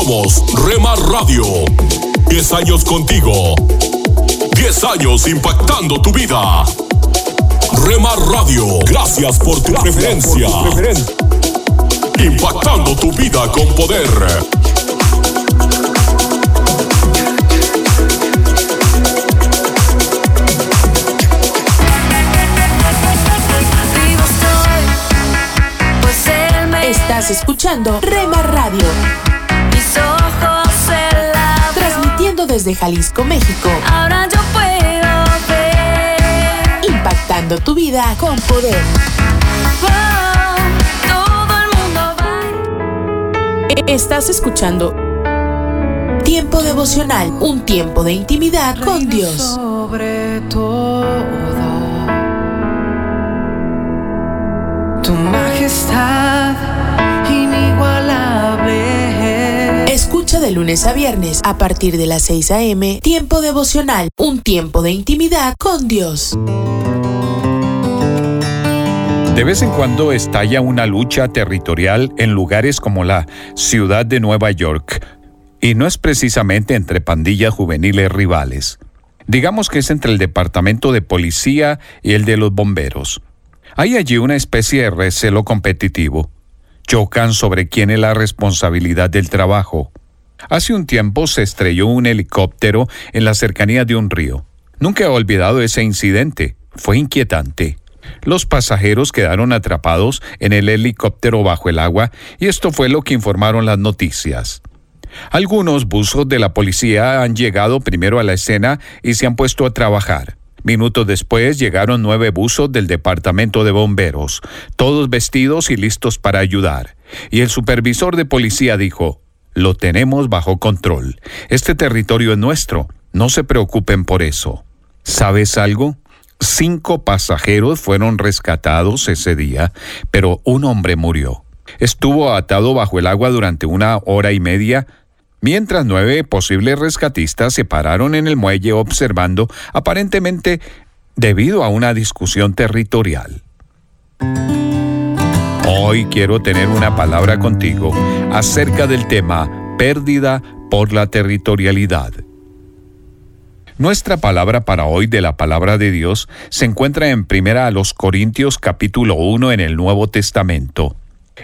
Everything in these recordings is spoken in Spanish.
Somos Remar Radio. 10 años contigo. 10 años impactando tu vida. Remar Radio, gracias por tu preferencia. Impactando tu vida con poder. Estás escuchando Rema Radio. Desde Jalisco, México. Ahora yo puedo ver. Impactando tu vida con poder. todo el mundo va. Estás escuchando Tiempo devocional, un tiempo de intimidad con Dios. Sobre todo, tu majestad De lunes a viernes a partir de las 6 a.m. Tiempo devocional, un tiempo de intimidad con Dios. De vez en cuando estalla una lucha territorial en lugares como la ciudad de Nueva York, y no es precisamente entre pandillas juveniles rivales. Digamos que es entre el departamento de policía y el de los bomberos. Hay allí una especie de recelo competitivo. Chocan sobre quién es la responsabilidad del trabajo. Hace un tiempo se estrelló un helicóptero en la cercanía de un río. Nunca he olvidado ese incidente. Fue inquietante. Los pasajeros quedaron atrapados en el helicóptero bajo el agua y esto fue lo que informaron las noticias. Algunos buzos de la policía han llegado primero a la escena y se han puesto a trabajar. Minutos después llegaron nueve buzos del departamento de bomberos, todos vestidos y listos para ayudar. Y el supervisor de policía dijo, lo tenemos bajo control. Este territorio es nuestro. No se preocupen por eso. ¿Sabes algo? Cinco pasajeros fueron rescatados ese día, pero un hombre murió. Estuvo atado bajo el agua durante una hora y media mientras nueve posibles rescatistas se pararon en el muelle observando, aparentemente debido a una discusión territorial. Hoy quiero tener una palabra contigo acerca del tema pérdida por la territorialidad. Nuestra palabra para hoy de la palabra de Dios se encuentra en Primera a los Corintios capítulo 1 en el Nuevo Testamento.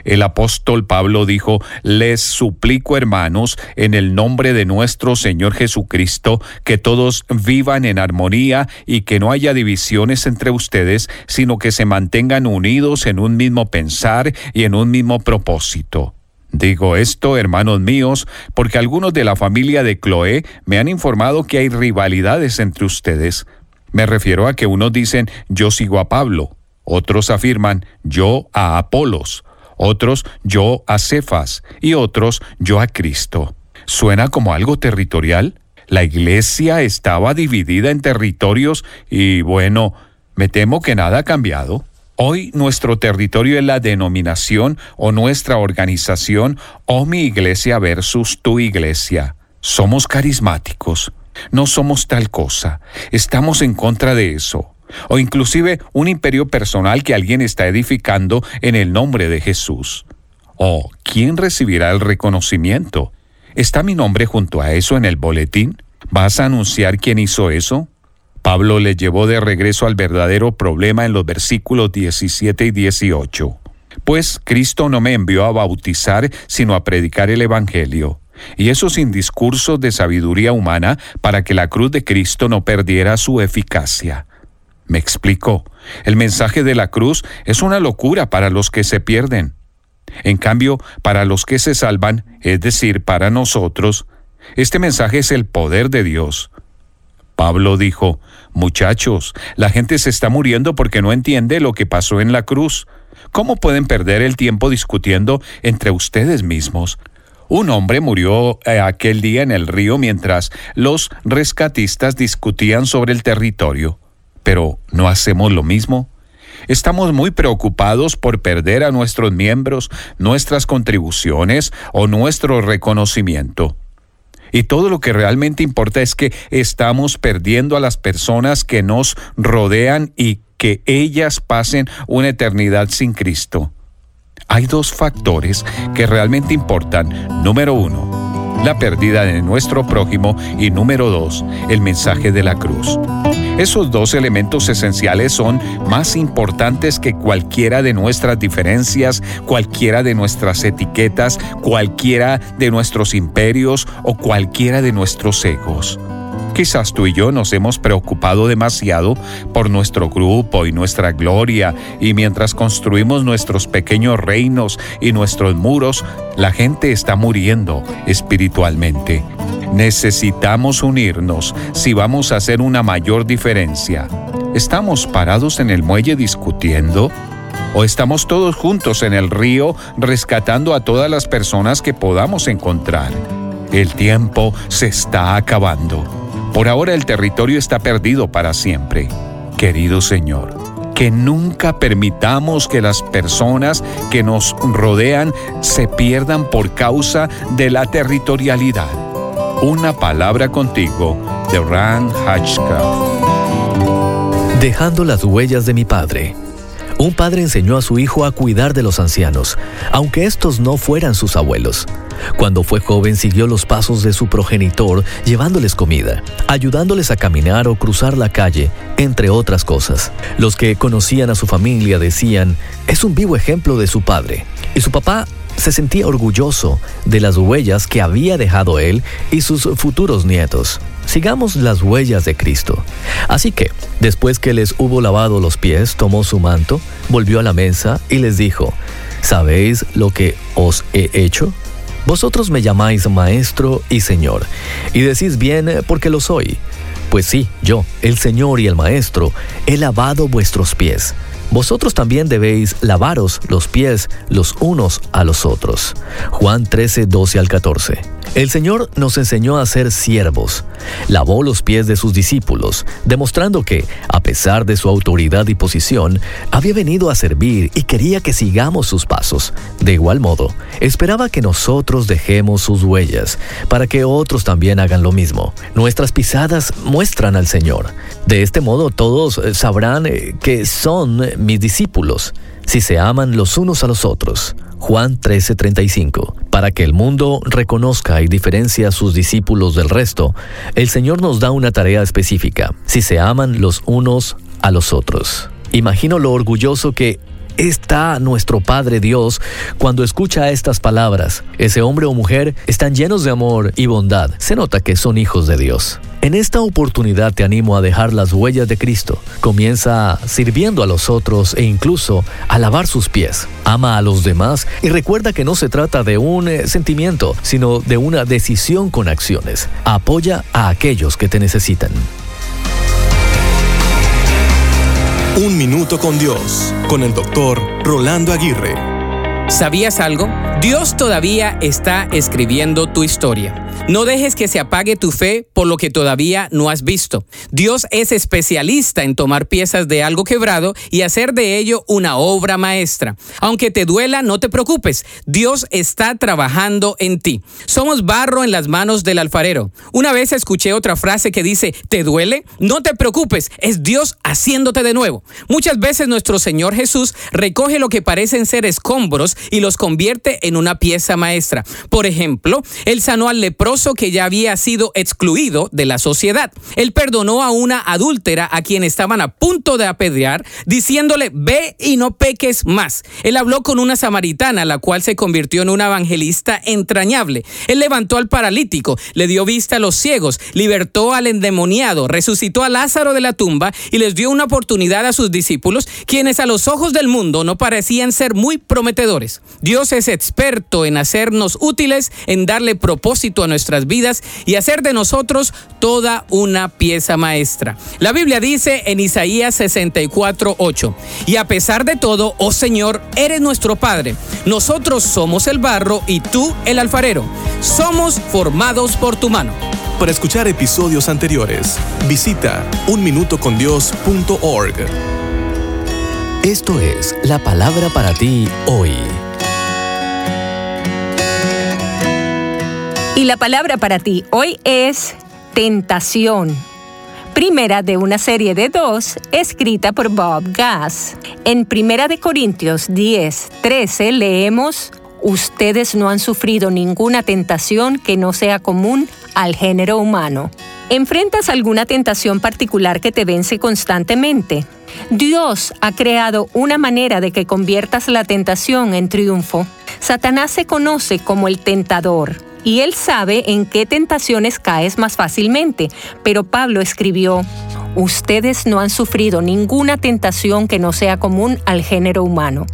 El apóstol Pablo dijo, les suplico hermanos, en el nombre de nuestro Señor Jesucristo, que todos vivan en armonía y que no haya divisiones entre ustedes, sino que se mantengan unidos en un mismo pensar y en un mismo propósito. Digo esto, hermanos míos, porque algunos de la familia de Chloé me han informado que hay rivalidades entre ustedes. Me refiero a que unos dicen yo sigo a Pablo, otros afirman yo a Apolos, otros yo a Cefas y otros yo a Cristo. ¿Suena como algo territorial? La iglesia estaba dividida en territorios y bueno, me temo que nada ha cambiado. Hoy nuestro territorio es la denominación o nuestra organización o mi iglesia versus tu iglesia. Somos carismáticos, no somos tal cosa, estamos en contra de eso o inclusive un imperio personal que alguien está edificando en el nombre de Jesús. ¿O quién recibirá el reconocimiento? ¿Está mi nombre junto a eso en el boletín? ¿Vas a anunciar quién hizo eso? Pablo le llevó de regreso al verdadero problema en los versículos 17 y 18. Pues Cristo no me envió a bautizar, sino a predicar el Evangelio, y eso sin discursos de sabiduría humana para que la cruz de Cristo no perdiera su eficacia. Me explico. El mensaje de la cruz es una locura para los que se pierden. En cambio, para los que se salvan, es decir, para nosotros, este mensaje es el poder de Dios. Pablo dijo, muchachos, la gente se está muriendo porque no entiende lo que pasó en la cruz. ¿Cómo pueden perder el tiempo discutiendo entre ustedes mismos? Un hombre murió eh, aquel día en el río mientras los rescatistas discutían sobre el territorio pero ¿no hacemos lo mismo? Estamos muy preocupados por perder a nuestros miembros, nuestras contribuciones o nuestro reconocimiento. Y todo lo que realmente importa es que estamos perdiendo a las personas que nos rodean y que ellas pasen una eternidad sin Cristo. Hay dos factores que realmente importan. Número uno, la pérdida de nuestro prójimo y número dos, el mensaje de la cruz. Esos dos elementos esenciales son más importantes que cualquiera de nuestras diferencias, cualquiera de nuestras etiquetas, cualquiera de nuestros imperios o cualquiera de nuestros egos. Quizás tú y yo nos hemos preocupado demasiado por nuestro grupo y nuestra gloria, y mientras construimos nuestros pequeños reinos y nuestros muros, la gente está muriendo espiritualmente. Necesitamos unirnos si vamos a hacer una mayor diferencia. ¿Estamos parados en el muelle discutiendo? ¿O estamos todos juntos en el río rescatando a todas las personas que podamos encontrar? El tiempo se está acabando. Por ahora el territorio está perdido para siempre. Querido Señor, que nunca permitamos que las personas que nos rodean se pierdan por causa de la territorialidad. Una palabra contigo de Ran Hatchcraft. Dejando las huellas de mi padre. Un padre enseñó a su hijo a cuidar de los ancianos, aunque estos no fueran sus abuelos. Cuando fue joven siguió los pasos de su progenitor, llevándoles comida, ayudándoles a caminar o cruzar la calle, entre otras cosas. Los que conocían a su familia decían, es un vivo ejemplo de su padre. Y su papá se sentía orgulloso de las huellas que había dejado él y sus futuros nietos. Sigamos las huellas de Cristo. Así que, después que les hubo lavado los pies, tomó su manto, volvió a la mesa y les dijo, ¿sabéis lo que os he hecho? Vosotros me llamáis maestro y señor, y decís bien porque lo soy. Pues sí, yo, el Señor y el Maestro, he lavado vuestros pies. Vosotros también debéis lavaros los pies los unos a los otros. Juan 13, 12 al 14. El Señor nos enseñó a ser siervos. Lavó los pies de sus discípulos, demostrando que, a pesar de su autoridad y posición, había venido a servir y quería que sigamos sus pasos. De igual modo, esperaba que nosotros dejemos sus huellas, para que otros también hagan lo mismo. Nuestras pisadas muestran al Señor. De este modo todos eh, sabrán eh, que son mis discípulos, si se aman los unos a los otros. Juan 13:35. Para que el mundo reconozca y diferencie a sus discípulos del resto, el Señor nos da una tarea específica, si se aman los unos a los otros. Imagino lo orgulloso que está nuestro Padre Dios cuando escucha estas palabras. Ese hombre o mujer están llenos de amor y bondad. Se nota que son hijos de Dios. En esta oportunidad te animo a dejar las huellas de Cristo. Comienza sirviendo a los otros e incluso a lavar sus pies. Ama a los demás y recuerda que no se trata de un eh, sentimiento, sino de una decisión con acciones. Apoya a aquellos que te necesitan. Un minuto con Dios, con el doctor Rolando Aguirre. ¿Sabías algo? Dios todavía está escribiendo tu historia. No dejes que se apague tu fe por lo que todavía no has visto. Dios es especialista en tomar piezas de algo quebrado y hacer de ello una obra maestra. Aunque te duela, no te preocupes. Dios está trabajando en ti. Somos barro en las manos del alfarero. Una vez escuché otra frase que dice, ¿te duele? No te preocupes, es Dios haciéndote de nuevo. Muchas veces nuestro Señor Jesús recoge lo que parecen ser escombros y los convierte en una pieza maestra. Por ejemplo, Él sanó al leproso que ya había sido excluido de la sociedad. Él perdonó a una adúltera a quien estaban a punto de apedrear, diciéndole, ve y no peques más. Él habló con una samaritana, la cual se convirtió en una evangelista entrañable. Él levantó al paralítico, le dio vista a los ciegos, libertó al endemoniado, resucitó a Lázaro de la tumba y les dio una oportunidad a sus discípulos, quienes a los ojos del mundo no parecían ser muy prometedores. Dios es experto en hacernos útiles, en darle propósito a nuestras vidas y hacer de nosotros toda una pieza maestra. La Biblia dice en Isaías 64, 8, y a pesar de todo, oh Señor, eres nuestro Padre. Nosotros somos el barro y tú el alfarero. Somos formados por tu mano. Para escuchar episodios anteriores, visita unminutocondios.org. Esto es la palabra para ti hoy. Y la palabra para ti hoy es tentación. Primera de una serie de dos, escrita por Bob Gass. En Primera de Corintios 10, 13 leemos, ustedes no han sufrido ninguna tentación que no sea común al género humano. ¿Enfrentas alguna tentación particular que te vence constantemente? Dios ha creado una manera de que conviertas la tentación en triunfo. Satanás se conoce como el tentador y él sabe en qué tentaciones caes más fácilmente, pero Pablo escribió, Ustedes no han sufrido ninguna tentación que no sea común al género humano.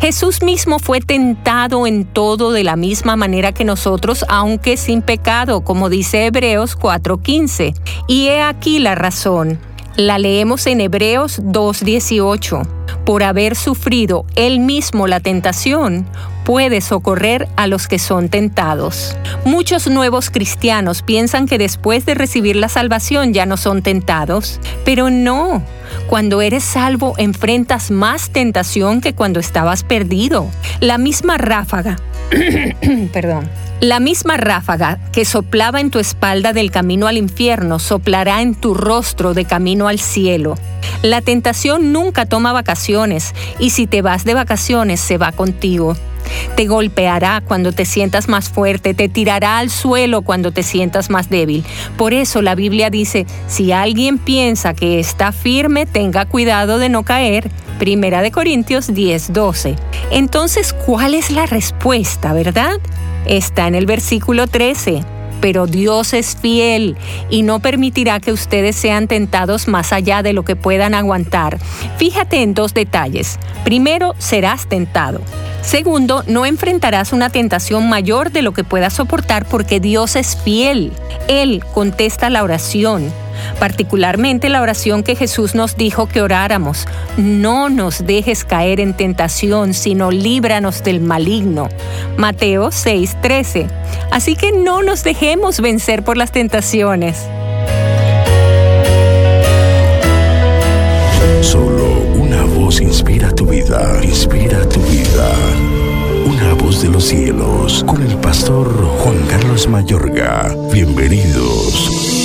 Jesús mismo fue tentado en todo de la misma manera que nosotros, aunque sin pecado, como dice Hebreos 4:15. Y he aquí la razón. La leemos en Hebreos 2:18. Por haber sufrido él mismo la tentación, puede socorrer a los que son tentados. Muchos nuevos cristianos piensan que después de recibir la salvación ya no son tentados, pero no. Cuando eres salvo enfrentas más tentación que cuando estabas perdido. La misma ráfaga, perdón, la misma ráfaga que soplaba en tu espalda del camino al infierno soplará en tu rostro de camino al cielo. La tentación nunca toma vacaciones y si te vas de vacaciones se va contigo. Te golpeará cuando te sientas más fuerte, te tirará al suelo cuando te sientas más débil. Por eso la Biblia dice, si alguien piensa que está firme, tenga cuidado de no caer. Primera de Corintios 10:12. Entonces, ¿cuál es la respuesta, verdad? Está en el versículo 13 pero Dios es fiel y no permitirá que ustedes sean tentados más allá de lo que puedan aguantar. Fíjate en dos detalles. Primero, serás tentado. Segundo, no enfrentarás una tentación mayor de lo que puedas soportar porque Dios es fiel. Él contesta la oración particularmente la oración que Jesús nos dijo que oráramos. No nos dejes caer en tentación, sino líbranos del maligno. Mateo 6:13. Así que no nos dejemos vencer por las tentaciones. Solo una voz inspira tu vida, inspira tu vida. Una voz de los cielos, con el pastor Juan Carlos Mayorga. Bienvenidos.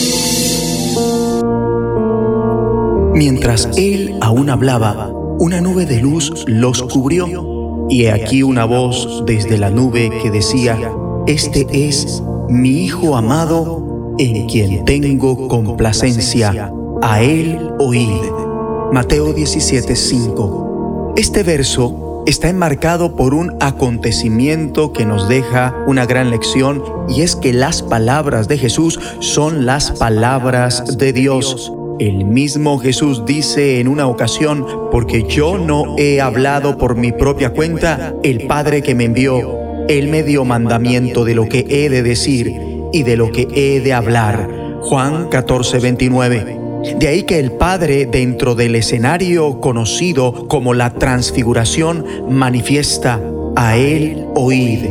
Mientras él aún hablaba, una nube de luz los cubrió, y he aquí una voz desde la nube que decía, Este es mi Hijo amado, en quien tengo complacencia, a él oíd. Mateo 17:5. Este verso está enmarcado por un acontecimiento que nos deja una gran lección y es que las palabras de Jesús son las palabras de Dios. El mismo Jesús dice en una ocasión, porque yo no he hablado por mi propia cuenta, el Padre que me envió, Él me dio mandamiento de lo que he de decir y de lo que he de hablar. Juan 14, 29. De ahí que el Padre, dentro del escenario conocido como la transfiguración, manifiesta a Él oíd.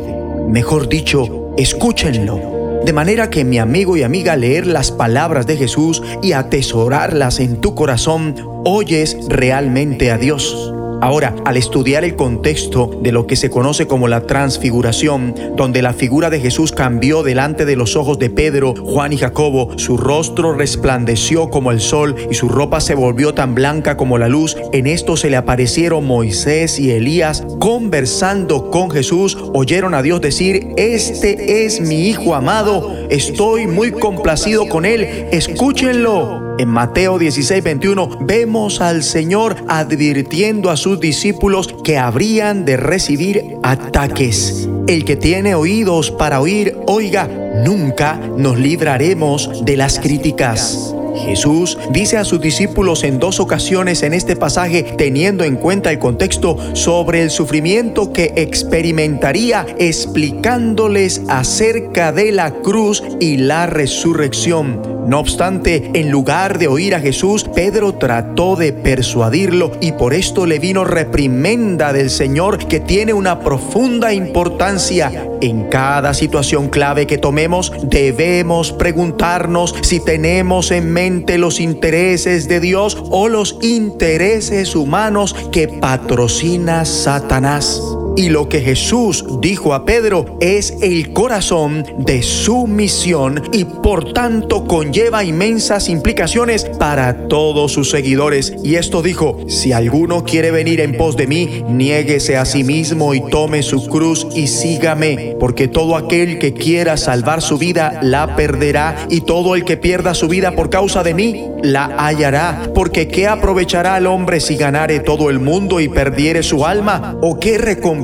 Mejor dicho, escúchenlo. De manera que mi amigo y amiga leer las palabras de Jesús y atesorarlas en tu corazón, oyes realmente a Dios. Ahora, al estudiar el contexto de lo que se conoce como la transfiguración, donde la figura de Jesús cambió delante de los ojos de Pedro, Juan y Jacobo, su rostro resplandeció como el sol y su ropa se volvió tan blanca como la luz, en esto se le aparecieron Moisés y Elías conversando con Jesús, oyeron a Dios decir, este es mi Hijo amado, estoy muy complacido con él, escúchenlo. En Mateo 16, 21 vemos al Señor advirtiendo a sus discípulos que habrían de recibir ataques. El que tiene oídos para oír, oiga, nunca nos libraremos de las críticas. Jesús dice a sus discípulos en dos ocasiones en este pasaje, teniendo en cuenta el contexto, sobre el sufrimiento que experimentaría, explicándoles acerca de la cruz y la resurrección. No obstante, en lugar de oír a Jesús, Pedro trató de persuadirlo y por esto le vino reprimenda del Señor que tiene una profunda importancia. En cada situación clave que tomemos, debemos preguntarnos si tenemos en mente los intereses de Dios o los intereses humanos que patrocina Satanás. Y lo que Jesús dijo a Pedro es el corazón de su misión y por tanto conlleva inmensas implicaciones para todos sus seguidores. Y esto dijo, si alguno quiere venir en pos de mí, niéguese a sí mismo y tome su cruz y sígame, porque todo aquel que quiera salvar su vida la perderá y todo el que pierda su vida por causa de mí la hallará, porque ¿qué aprovechará el hombre si ganare todo el mundo y perdiere su alma? ¿O qué recompensa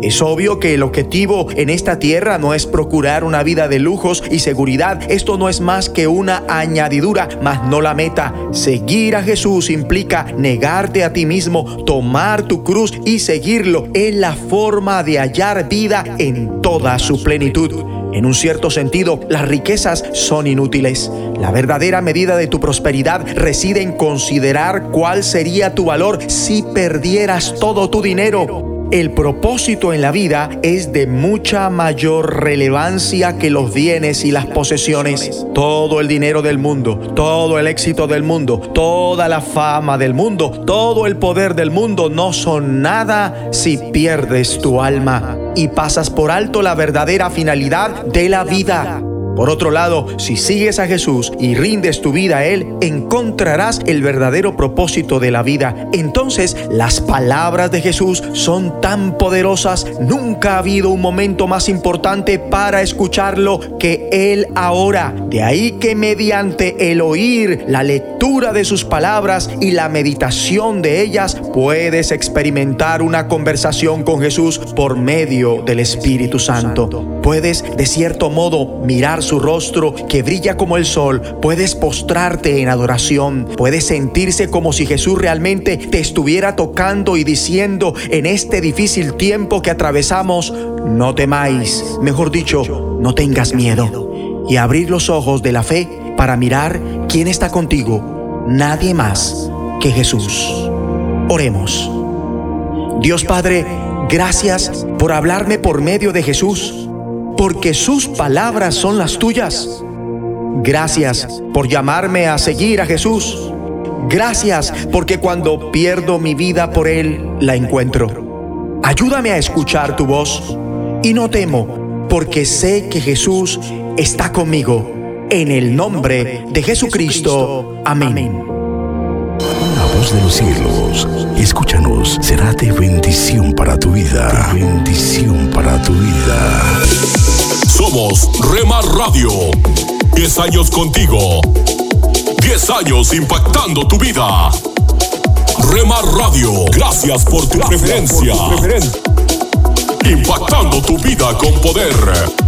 Es obvio que el objetivo en esta tierra no es procurar una vida de lujos y seguridad. Esto no es más que una añadidura, mas no la meta. Seguir a Jesús implica negarte a ti mismo, tomar tu cruz y seguirlo. Es la forma de hallar vida en toda su plenitud. En un cierto sentido, las riquezas son inútiles. La verdadera medida de tu prosperidad reside en considerar cuál sería tu valor si perdieras todo tu dinero. El propósito en la vida es de mucha mayor relevancia que los bienes y las posesiones. Todo el dinero del mundo, todo el éxito del mundo, toda la fama del mundo, todo el poder del mundo no son nada si pierdes tu alma y pasas por alto la verdadera finalidad de la vida. Por otro lado, si sigues a Jesús y rindes tu vida a Él, encontrarás el verdadero propósito de la vida. Entonces, las palabras de Jesús son tan poderosas, nunca ha habido un momento más importante para escucharlo que Él ahora. De ahí que mediante el oír, la lectura de sus palabras y la meditación de ellas, puedes experimentar una conversación con Jesús por medio del Espíritu Santo. Puedes, de cierto modo, mirar su rostro que brilla como el sol, puedes postrarte en adoración, puedes sentirse como si Jesús realmente te estuviera tocando y diciendo en este difícil tiempo que atravesamos, no temáis, mejor dicho, no tengas miedo, y abrir los ojos de la fe para mirar quién está contigo, nadie más que Jesús. Oremos. Dios Padre, gracias por hablarme por medio de Jesús porque sus palabras son las tuyas. Gracias por llamarme a seguir a Jesús. Gracias porque cuando pierdo mi vida por Él, la encuentro. Ayúdame a escuchar tu voz y no temo, porque sé que Jesús está conmigo. En el nombre de Jesucristo. Amén. De los cielos, escúchanos, será de bendición para tu vida. De bendición para tu vida. Somos Remar Radio. 10 años contigo. 10 años impactando tu vida. Remar Radio, gracias por tu preferencia. Impactando tu vida con poder.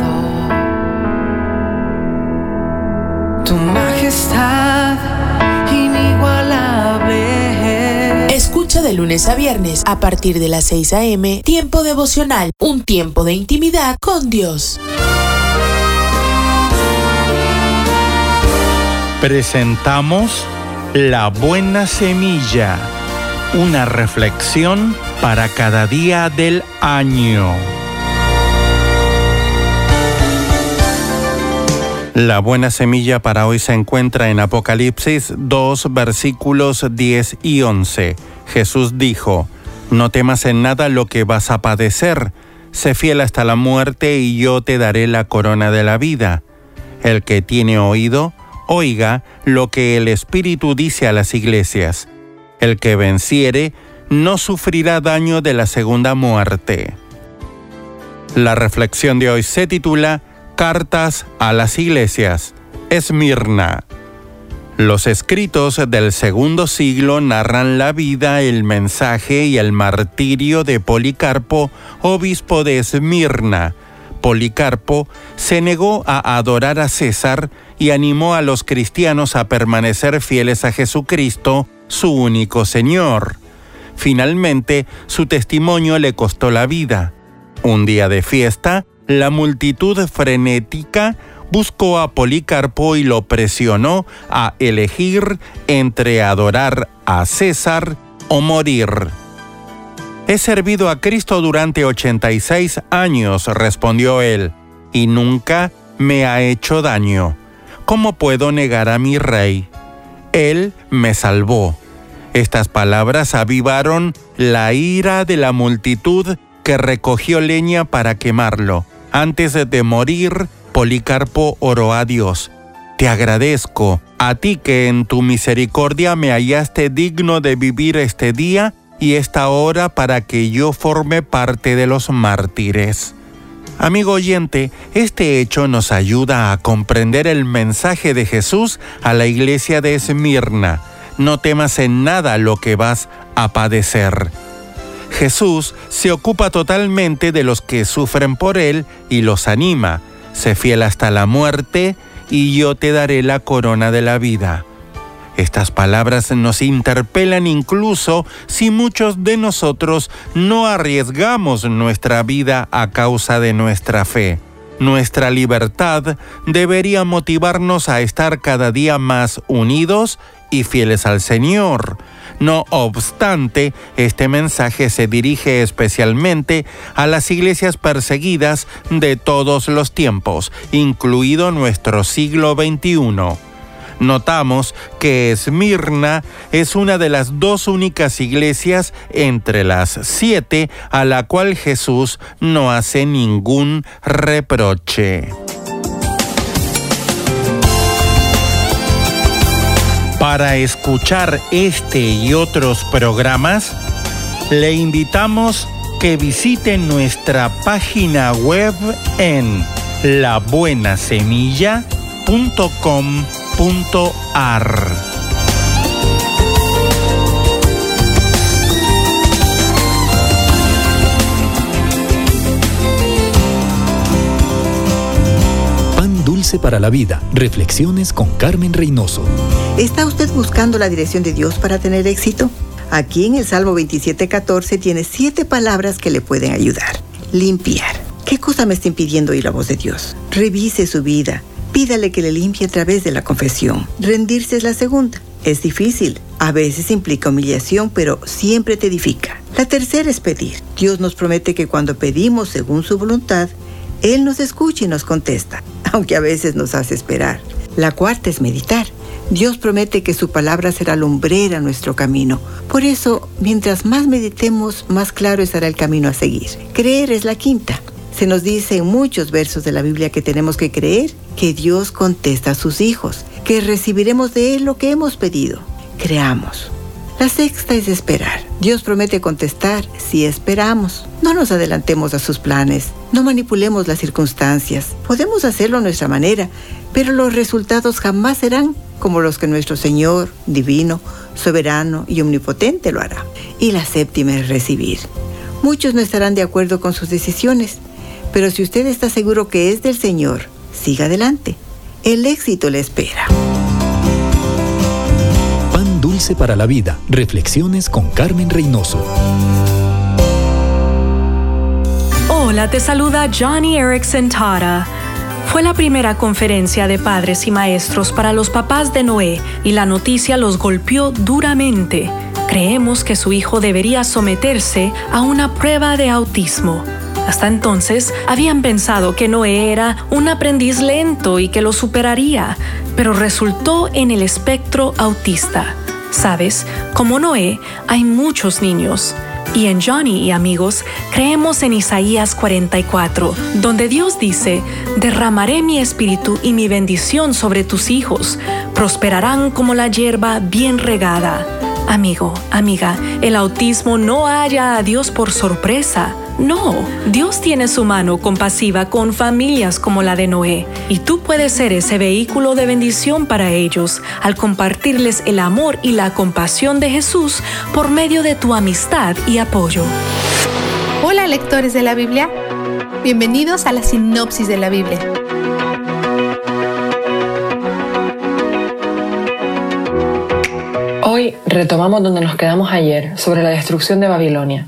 Majestad inigualable. Escucha de lunes a viernes a partir de las 6 a.m. Tiempo devocional, un tiempo de intimidad con Dios. Presentamos La Buena Semilla, una reflexión para cada día del año. La buena semilla para hoy se encuentra en Apocalipsis 2 versículos 10 y 11. Jesús dijo, No temas en nada lo que vas a padecer, sé fiel hasta la muerte y yo te daré la corona de la vida. El que tiene oído, oiga lo que el Espíritu dice a las iglesias. El que venciere no sufrirá daño de la segunda muerte. La reflexión de hoy se titula Cartas a las iglesias. Esmirna. Los escritos del segundo siglo narran la vida, el mensaje y el martirio de Policarpo, obispo de Esmirna. Policarpo se negó a adorar a César y animó a los cristianos a permanecer fieles a Jesucristo, su único Señor. Finalmente, su testimonio le costó la vida. Un día de fiesta, la multitud frenética buscó a Policarpo y lo presionó a elegir entre adorar a César o morir. He servido a Cristo durante 86 años, respondió él, y nunca me ha hecho daño. ¿Cómo puedo negar a mi rey? Él me salvó. Estas palabras avivaron la ira de la multitud que recogió leña para quemarlo. Antes de morir, Policarpo oró a Dios. Te agradezco, a ti que en tu misericordia me hallaste digno de vivir este día y esta hora para que yo forme parte de los mártires. Amigo oyente, este hecho nos ayuda a comprender el mensaje de Jesús a la iglesia de Esmirna. No temas en nada lo que vas a padecer. Jesús se ocupa totalmente de los que sufren por Él y los anima. Sé fiel hasta la muerte y yo te daré la corona de la vida. Estas palabras nos interpelan incluso si muchos de nosotros no arriesgamos nuestra vida a causa de nuestra fe. Nuestra libertad debería motivarnos a estar cada día más unidos y fieles al Señor. No obstante, este mensaje se dirige especialmente a las iglesias perseguidas de todos los tiempos, incluido nuestro siglo XXI. Notamos que Esmirna es una de las dos únicas iglesias entre las siete a la cual Jesús no hace ningún reproche. Para escuchar este y otros programas, le invitamos que visite nuestra página web en labuenasemilla.com.ar. Pan dulce para la vida. Reflexiones con Carmen Reynoso. ¿Está usted buscando la dirección de Dios para tener éxito? Aquí en el Salmo 27:14 tiene siete palabras que le pueden ayudar. Limpiar. ¿Qué cosa me está impidiendo oír la voz de Dios? Revise su vida. Pídale que le limpie a través de la confesión. Rendirse es la segunda. Es difícil. A veces implica humillación, pero siempre te edifica. La tercera es pedir. Dios nos promete que cuando pedimos según su voluntad, Él nos escucha y nos contesta, aunque a veces nos hace esperar. La cuarta es meditar. Dios promete que su palabra será lumbrera nuestro camino. Por eso, mientras más meditemos, más claro estará el camino a seguir. Creer es la quinta. Se nos dice en muchos versos de la Biblia que tenemos que creer que Dios contesta a sus hijos, que recibiremos de Él lo que hemos pedido. Creamos. La sexta es esperar. Dios promete contestar si esperamos. No nos adelantemos a sus planes, no manipulemos las circunstancias. Podemos hacerlo a nuestra manera, pero los resultados jamás serán como los que nuestro Señor, divino, soberano y omnipotente lo hará. Y la séptima es recibir. Muchos no estarán de acuerdo con sus decisiones, pero si usted está seguro que es del Señor, siga adelante. El éxito le espera. Pan dulce para la vida. Reflexiones con Carmen Reynoso. Hola, te saluda Johnny Erickson Tara. Fue la primera conferencia de padres y maestros para los papás de Noé y la noticia los golpeó duramente. Creemos que su hijo debería someterse a una prueba de autismo. Hasta entonces habían pensado que Noé era un aprendiz lento y que lo superaría, pero resultó en el espectro autista. Sabes, como Noé, hay muchos niños. Y en Johnny y amigos, creemos en Isaías 44, donde Dios dice, derramaré mi espíritu y mi bendición sobre tus hijos, prosperarán como la hierba bien regada. Amigo, amiga, el autismo no halla a Dios por sorpresa. No, Dios tiene su mano compasiva con familias como la de Noé, y tú puedes ser ese vehículo de bendición para ellos al compartirles el amor y la compasión de Jesús por medio de tu amistad y apoyo. Hola lectores de la Biblia, bienvenidos a la sinopsis de la Biblia. Hoy retomamos donde nos quedamos ayer sobre la destrucción de Babilonia.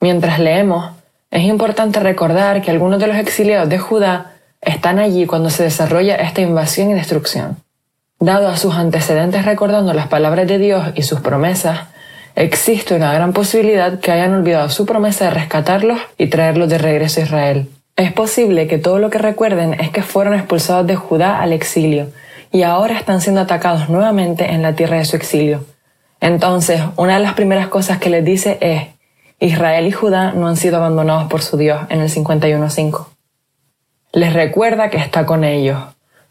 Mientras leemos, es importante recordar que algunos de los exiliados de Judá están allí cuando se desarrolla esta invasión y destrucción. Dado a sus antecedentes recordando las palabras de Dios y sus promesas, existe una gran posibilidad que hayan olvidado su promesa de rescatarlos y traerlos de regreso a Israel. Es posible que todo lo que recuerden es que fueron expulsados de Judá al exilio y ahora están siendo atacados nuevamente en la tierra de su exilio. Entonces, una de las primeras cosas que les dice es, Israel y Judá no han sido abandonados por su Dios en el 51.5. Les recuerda que está con ellos.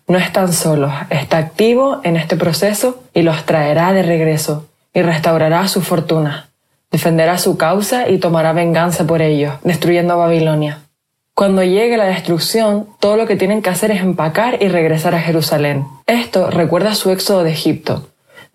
No están solos, está activo en este proceso y los traerá de regreso y restaurará su fortuna. Defenderá su causa y tomará venganza por ellos, destruyendo a Babilonia. Cuando llegue la destrucción, todo lo que tienen que hacer es empacar y regresar a Jerusalén. Esto recuerda su éxodo de Egipto.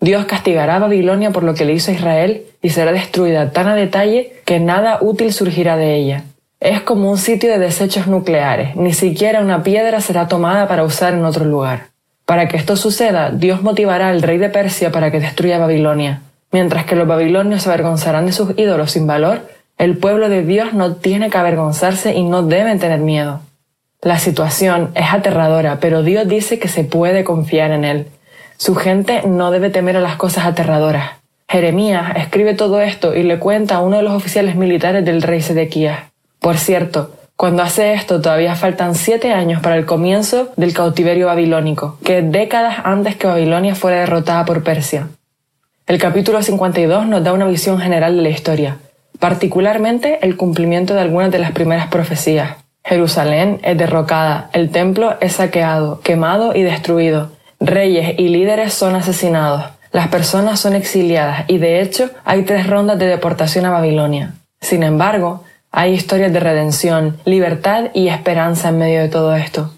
Dios castigará a Babilonia por lo que le hizo a Israel y será destruida tan a detalle que nada útil surgirá de ella. Es como un sitio de desechos nucleares, ni siquiera una piedra será tomada para usar en otro lugar. Para que esto suceda, Dios motivará al rey de Persia para que destruya Babilonia. Mientras que los babilonios se avergonzarán de sus ídolos sin valor, el pueblo de Dios no tiene que avergonzarse y no deben tener miedo. La situación es aterradora, pero Dios dice que se puede confiar en Él. Su gente no debe temer a las cosas aterradoras. Jeremías escribe todo esto y le cuenta a uno de los oficiales militares del rey Sedequías. Por cierto, cuando hace esto todavía faltan siete años para el comienzo del cautiverio babilónico, que décadas antes que Babilonia fuera derrotada por Persia. El capítulo 52 nos da una visión general de la historia, particularmente el cumplimiento de algunas de las primeras profecías. Jerusalén es derrocada, el templo es saqueado, quemado y destruido, reyes y líderes son asesinados, las personas son exiliadas y de hecho hay tres rondas de deportación a Babilonia. Sin embargo, hay historias de redención, libertad y esperanza en medio de todo esto.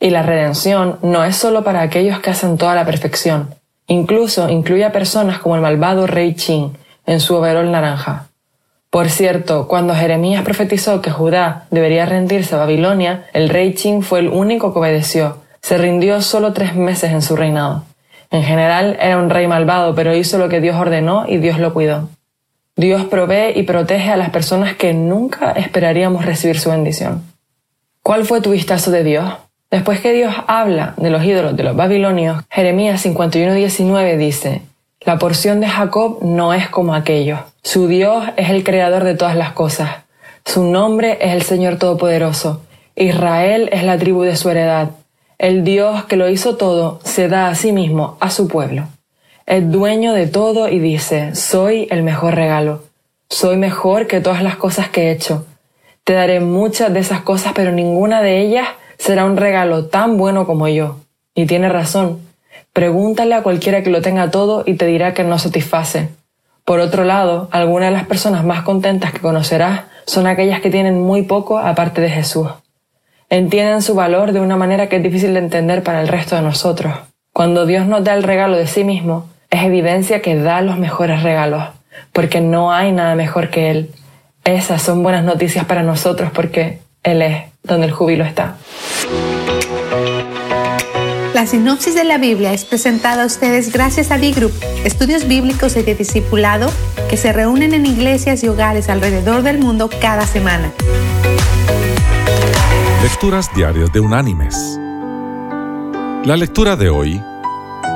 Y la redención no es solo para aquellos que hacen toda la perfección, incluso incluye a personas como el malvado rey Chin en su overol naranja. Por cierto, cuando Jeremías profetizó que Judá debería rendirse a Babilonia, el rey Chin fue el único que obedeció. Se rindió solo tres meses en su reinado. En general era un rey malvado, pero hizo lo que Dios ordenó y Dios lo cuidó. Dios provee y protege a las personas que nunca esperaríamos recibir su bendición. ¿Cuál fue tu vistazo de Dios? Después que Dios habla de los ídolos de los babilonios, Jeremías 51:19 dice, La porción de Jacob no es como aquellos su Dios es el creador de todas las cosas. Su nombre es el Señor Todopoderoso. Israel es la tribu de su heredad. El Dios que lo hizo todo se da a sí mismo, a su pueblo. Es dueño de todo y dice, soy el mejor regalo. Soy mejor que todas las cosas que he hecho. Te daré muchas de esas cosas, pero ninguna de ellas será un regalo tan bueno como yo. Y tiene razón. Pregúntale a cualquiera que lo tenga todo y te dirá que no satisface. Por otro lado, algunas de las personas más contentas que conocerás son aquellas que tienen muy poco aparte de Jesús. Entienden su valor de una manera que es difícil de entender para el resto de nosotros. Cuando Dios nos da el regalo de sí mismo, es evidencia que da los mejores regalos, porque no hay nada mejor que Él. Esas son buenas noticias para nosotros porque Él es donde el júbilo está. La sinopsis de la Biblia es presentada a ustedes gracias a D-Group, estudios bíblicos y de discipulado que se reúnen en iglesias y hogares alrededor del mundo cada semana. Lecturas diarias de Unánimes. La lectura de hoy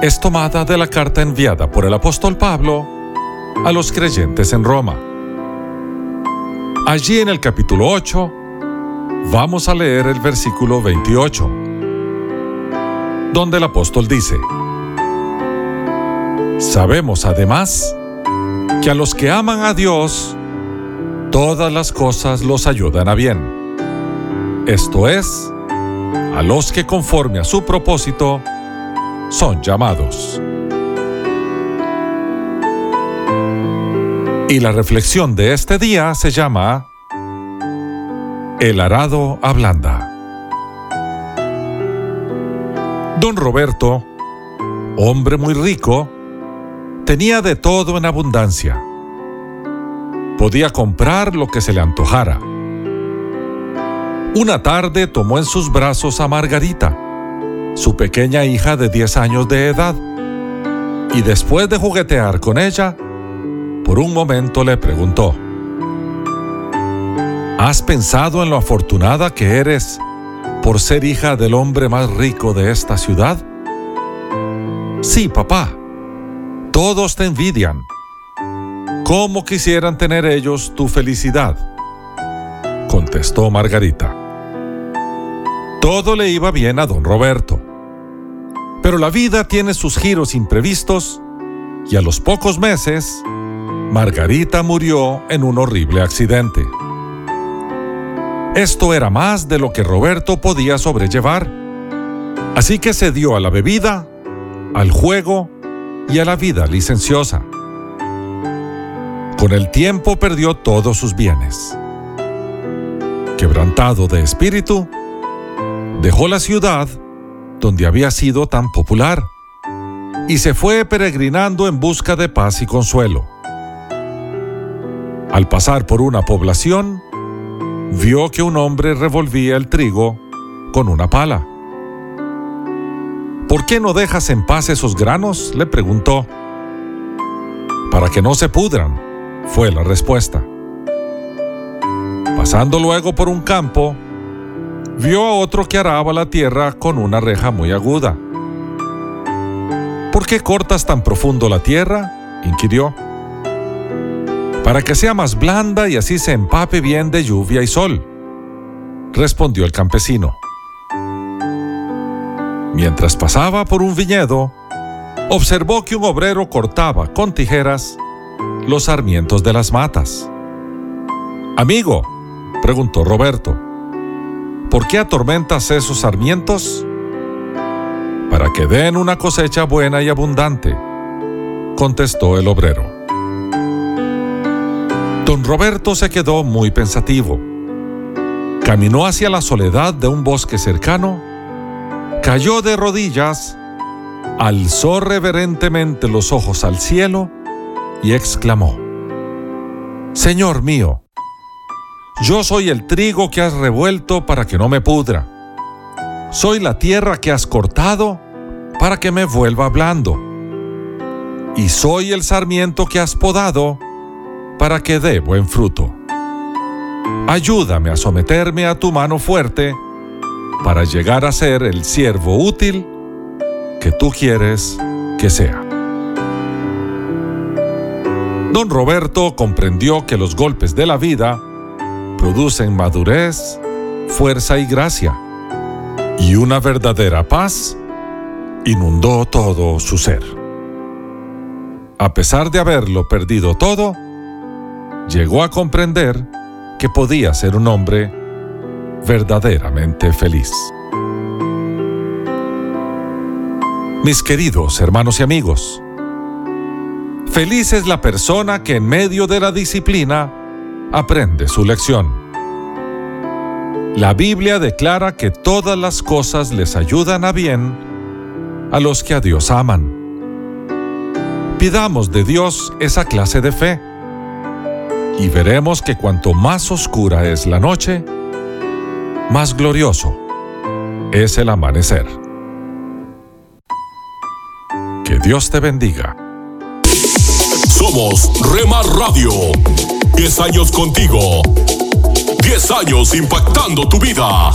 es tomada de la carta enviada por el apóstol Pablo a los creyentes en Roma. Allí en el capítulo 8 vamos a leer el versículo 28 donde el apóstol dice, Sabemos además que a los que aman a Dios, todas las cosas los ayudan a bien. Esto es, a los que conforme a su propósito son llamados. Y la reflexión de este día se llama El arado ablanda. Don Roberto, hombre muy rico, tenía de todo en abundancia. Podía comprar lo que se le antojara. Una tarde tomó en sus brazos a Margarita, su pequeña hija de 10 años de edad, y después de juguetear con ella, por un momento le preguntó, ¿Has pensado en lo afortunada que eres por ser hija del hombre más rico de esta ciudad? Sí, papá. Todos te envidian. ¿Cómo quisieran tener ellos tu felicidad? contestó Margarita. Todo le iba bien a don Roberto. Pero la vida tiene sus giros imprevistos y a los pocos meses, Margarita murió en un horrible accidente. Esto era más de lo que Roberto podía sobrellevar. Así que se dio a la bebida, al juego y a la vida licenciosa. Con el tiempo perdió todos sus bienes. Quebrantado de espíritu, dejó la ciudad donde había sido tan popular y se fue peregrinando en busca de paz y consuelo. Al pasar por una población, vio que un hombre revolvía el trigo con una pala. ¿Por qué no dejas en paz esos granos? le preguntó. Para que no se pudran, fue la respuesta. Pasando luego por un campo, vio a otro que araba la tierra con una reja muy aguda. ¿Por qué cortas tan profundo la tierra? inquirió para que sea más blanda y así se empape bien de lluvia y sol, respondió el campesino. Mientras pasaba por un viñedo, observó que un obrero cortaba con tijeras los sarmientos de las matas. Amigo, preguntó Roberto, ¿por qué atormentas esos sarmientos? Para que den una cosecha buena y abundante, contestó el obrero. Don Roberto se quedó muy pensativo. Caminó hacia la soledad de un bosque cercano, cayó de rodillas, alzó reverentemente los ojos al cielo y exclamó, Señor mío, yo soy el trigo que has revuelto para que no me pudra. Soy la tierra que has cortado para que me vuelva blando. Y soy el sarmiento que has podado para que dé buen fruto. Ayúdame a someterme a tu mano fuerte para llegar a ser el siervo útil que tú quieres que sea. Don Roberto comprendió que los golpes de la vida producen madurez, fuerza y gracia, y una verdadera paz inundó todo su ser. A pesar de haberlo perdido todo, llegó a comprender que podía ser un hombre verdaderamente feliz. Mis queridos hermanos y amigos, feliz es la persona que en medio de la disciplina aprende su lección. La Biblia declara que todas las cosas les ayudan a bien a los que a Dios aman. Pidamos de Dios esa clase de fe y veremos que cuanto más oscura es la noche, más glorioso es el amanecer. Que Dios te bendiga. Somos Remar Radio. 10 años contigo. 10 años impactando tu vida.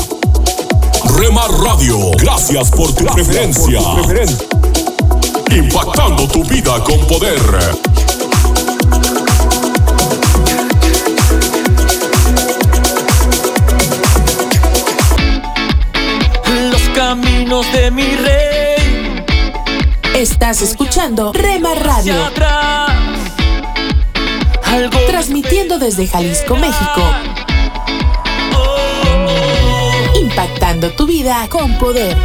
Remar Radio, gracias por tu preferencia. Impactando tu vida con poder. caminos de mi rey. Estás escuchando Rema Radio. Transmitiendo desde Jalisco, México. Impactando tu vida con poder.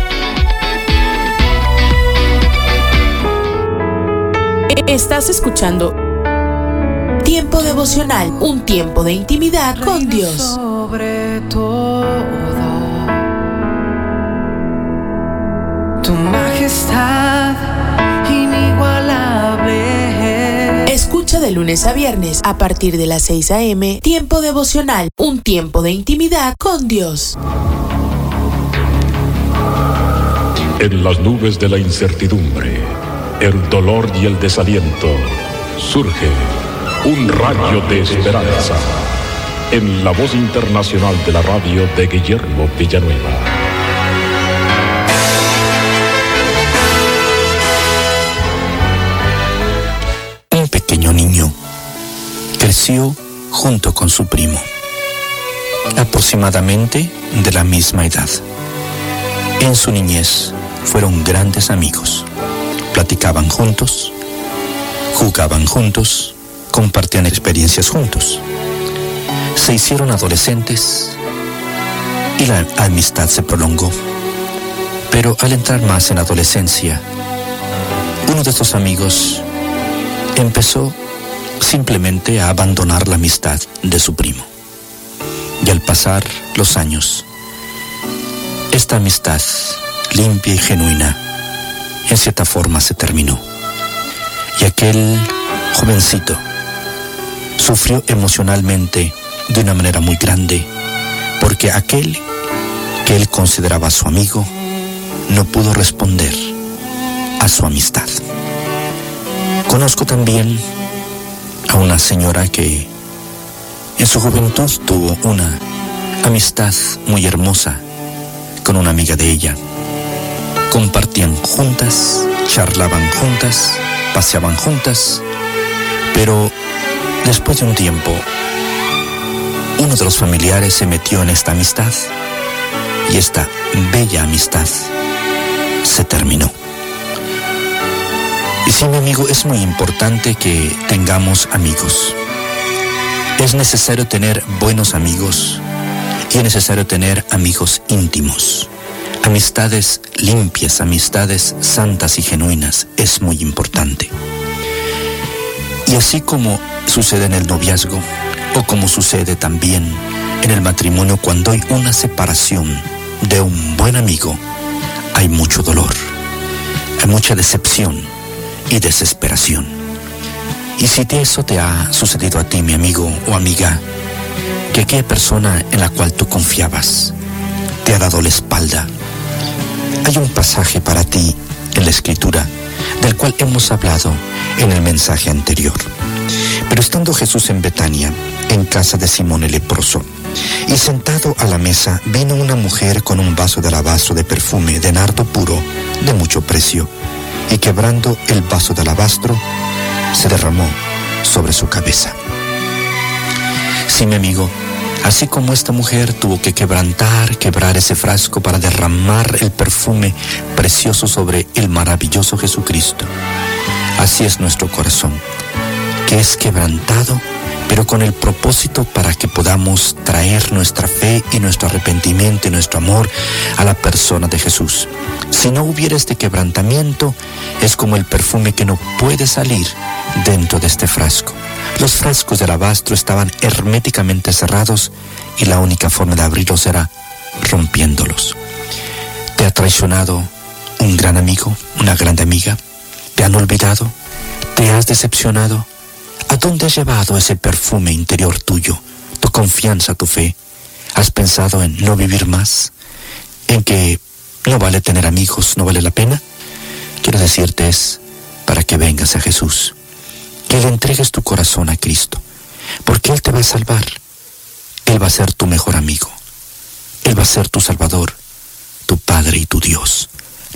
Estás escuchando Tiempo devocional, un tiempo de intimidad con Dios. Sobre todo, tu majestad inigualable. De lunes a viernes a partir de las 6 a.m. Tiempo devocional, un tiempo de intimidad con Dios. En las nubes de la incertidumbre, el dolor y el desaliento, surge un rayo de esperanza en la voz internacional de la radio de Guillermo Villanueva. Junto con su primo, aproximadamente de la misma edad. En su niñez fueron grandes amigos, platicaban juntos, jugaban juntos, compartían experiencias juntos. Se hicieron adolescentes y la amistad se prolongó. Pero al entrar más en adolescencia, uno de estos amigos empezó simplemente a abandonar la amistad de su primo. Y al pasar los años, esta amistad limpia y genuina en cierta forma se terminó. Y aquel jovencito sufrió emocionalmente de una manera muy grande porque aquel que él consideraba su amigo no pudo responder a su amistad. Conozco también a una señora que en su juventud tuvo una amistad muy hermosa con una amiga de ella. Compartían juntas, charlaban juntas, paseaban juntas, pero después de un tiempo, uno de los familiares se metió en esta amistad y esta bella amistad se terminó. Y sí, mi amigo, es muy importante que tengamos amigos. Es necesario tener buenos amigos y es necesario tener amigos íntimos. Amistades limpias, amistades santas y genuinas es muy importante. Y así como sucede en el noviazgo, o como sucede también en el matrimonio cuando hay una separación de un buen amigo, hay mucho dolor, hay mucha decepción y desesperación. Y si eso te ha sucedido a ti, mi amigo o amiga, que aquella persona en la cual tú confiabas te ha dado la espalda, hay un pasaje para ti en la escritura del cual hemos hablado en el mensaje anterior. Pero estando Jesús en Betania, en casa de Simón el leproso, y sentado a la mesa vino una mujer con un vaso de alabastro de perfume de nardo puro de mucho precio, y quebrando el vaso de alabastro, se derramó sobre su cabeza. Sí, mi amigo, así como esta mujer tuvo que quebrantar, quebrar ese frasco para derramar el perfume precioso sobre el maravilloso Jesucristo, así es nuestro corazón, es quebrantado, pero con el propósito para que podamos traer nuestra fe y nuestro arrepentimiento y nuestro amor a la persona de Jesús. Si no hubiera este quebrantamiento, es como el perfume que no puede salir dentro de este frasco. Los frascos de alabastro estaban herméticamente cerrados y la única forma de abrirlos era rompiéndolos. ¿Te ha traicionado un gran amigo, una gran amiga? ¿Te han olvidado? ¿Te has decepcionado? ¿A dónde has llevado ese perfume interior tuyo, tu confianza, tu fe? ¿Has pensado en no vivir más? ¿En que no vale tener amigos, no vale la pena? Quiero decirte es para que vengas a Jesús, que le entregues tu corazón a Cristo, porque Él te va a salvar. Él va a ser tu mejor amigo. Él va a ser tu Salvador, tu Padre y tu Dios.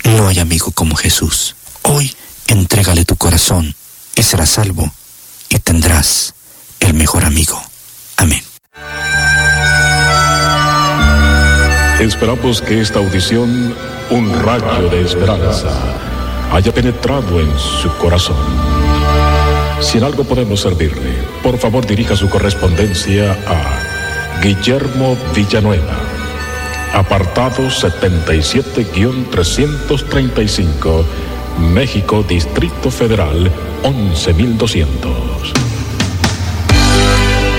No hay amigo como Jesús. Hoy entrégale tu corazón y serás salvo y tendrás el mejor amigo. Amén. Esperamos que esta audición, un rayo de esperanza, haya penetrado en su corazón. Si en algo podemos servirle, por favor dirija su correspondencia a Guillermo Villanueva, apartado 77-335, México, Distrito Federal, 11200.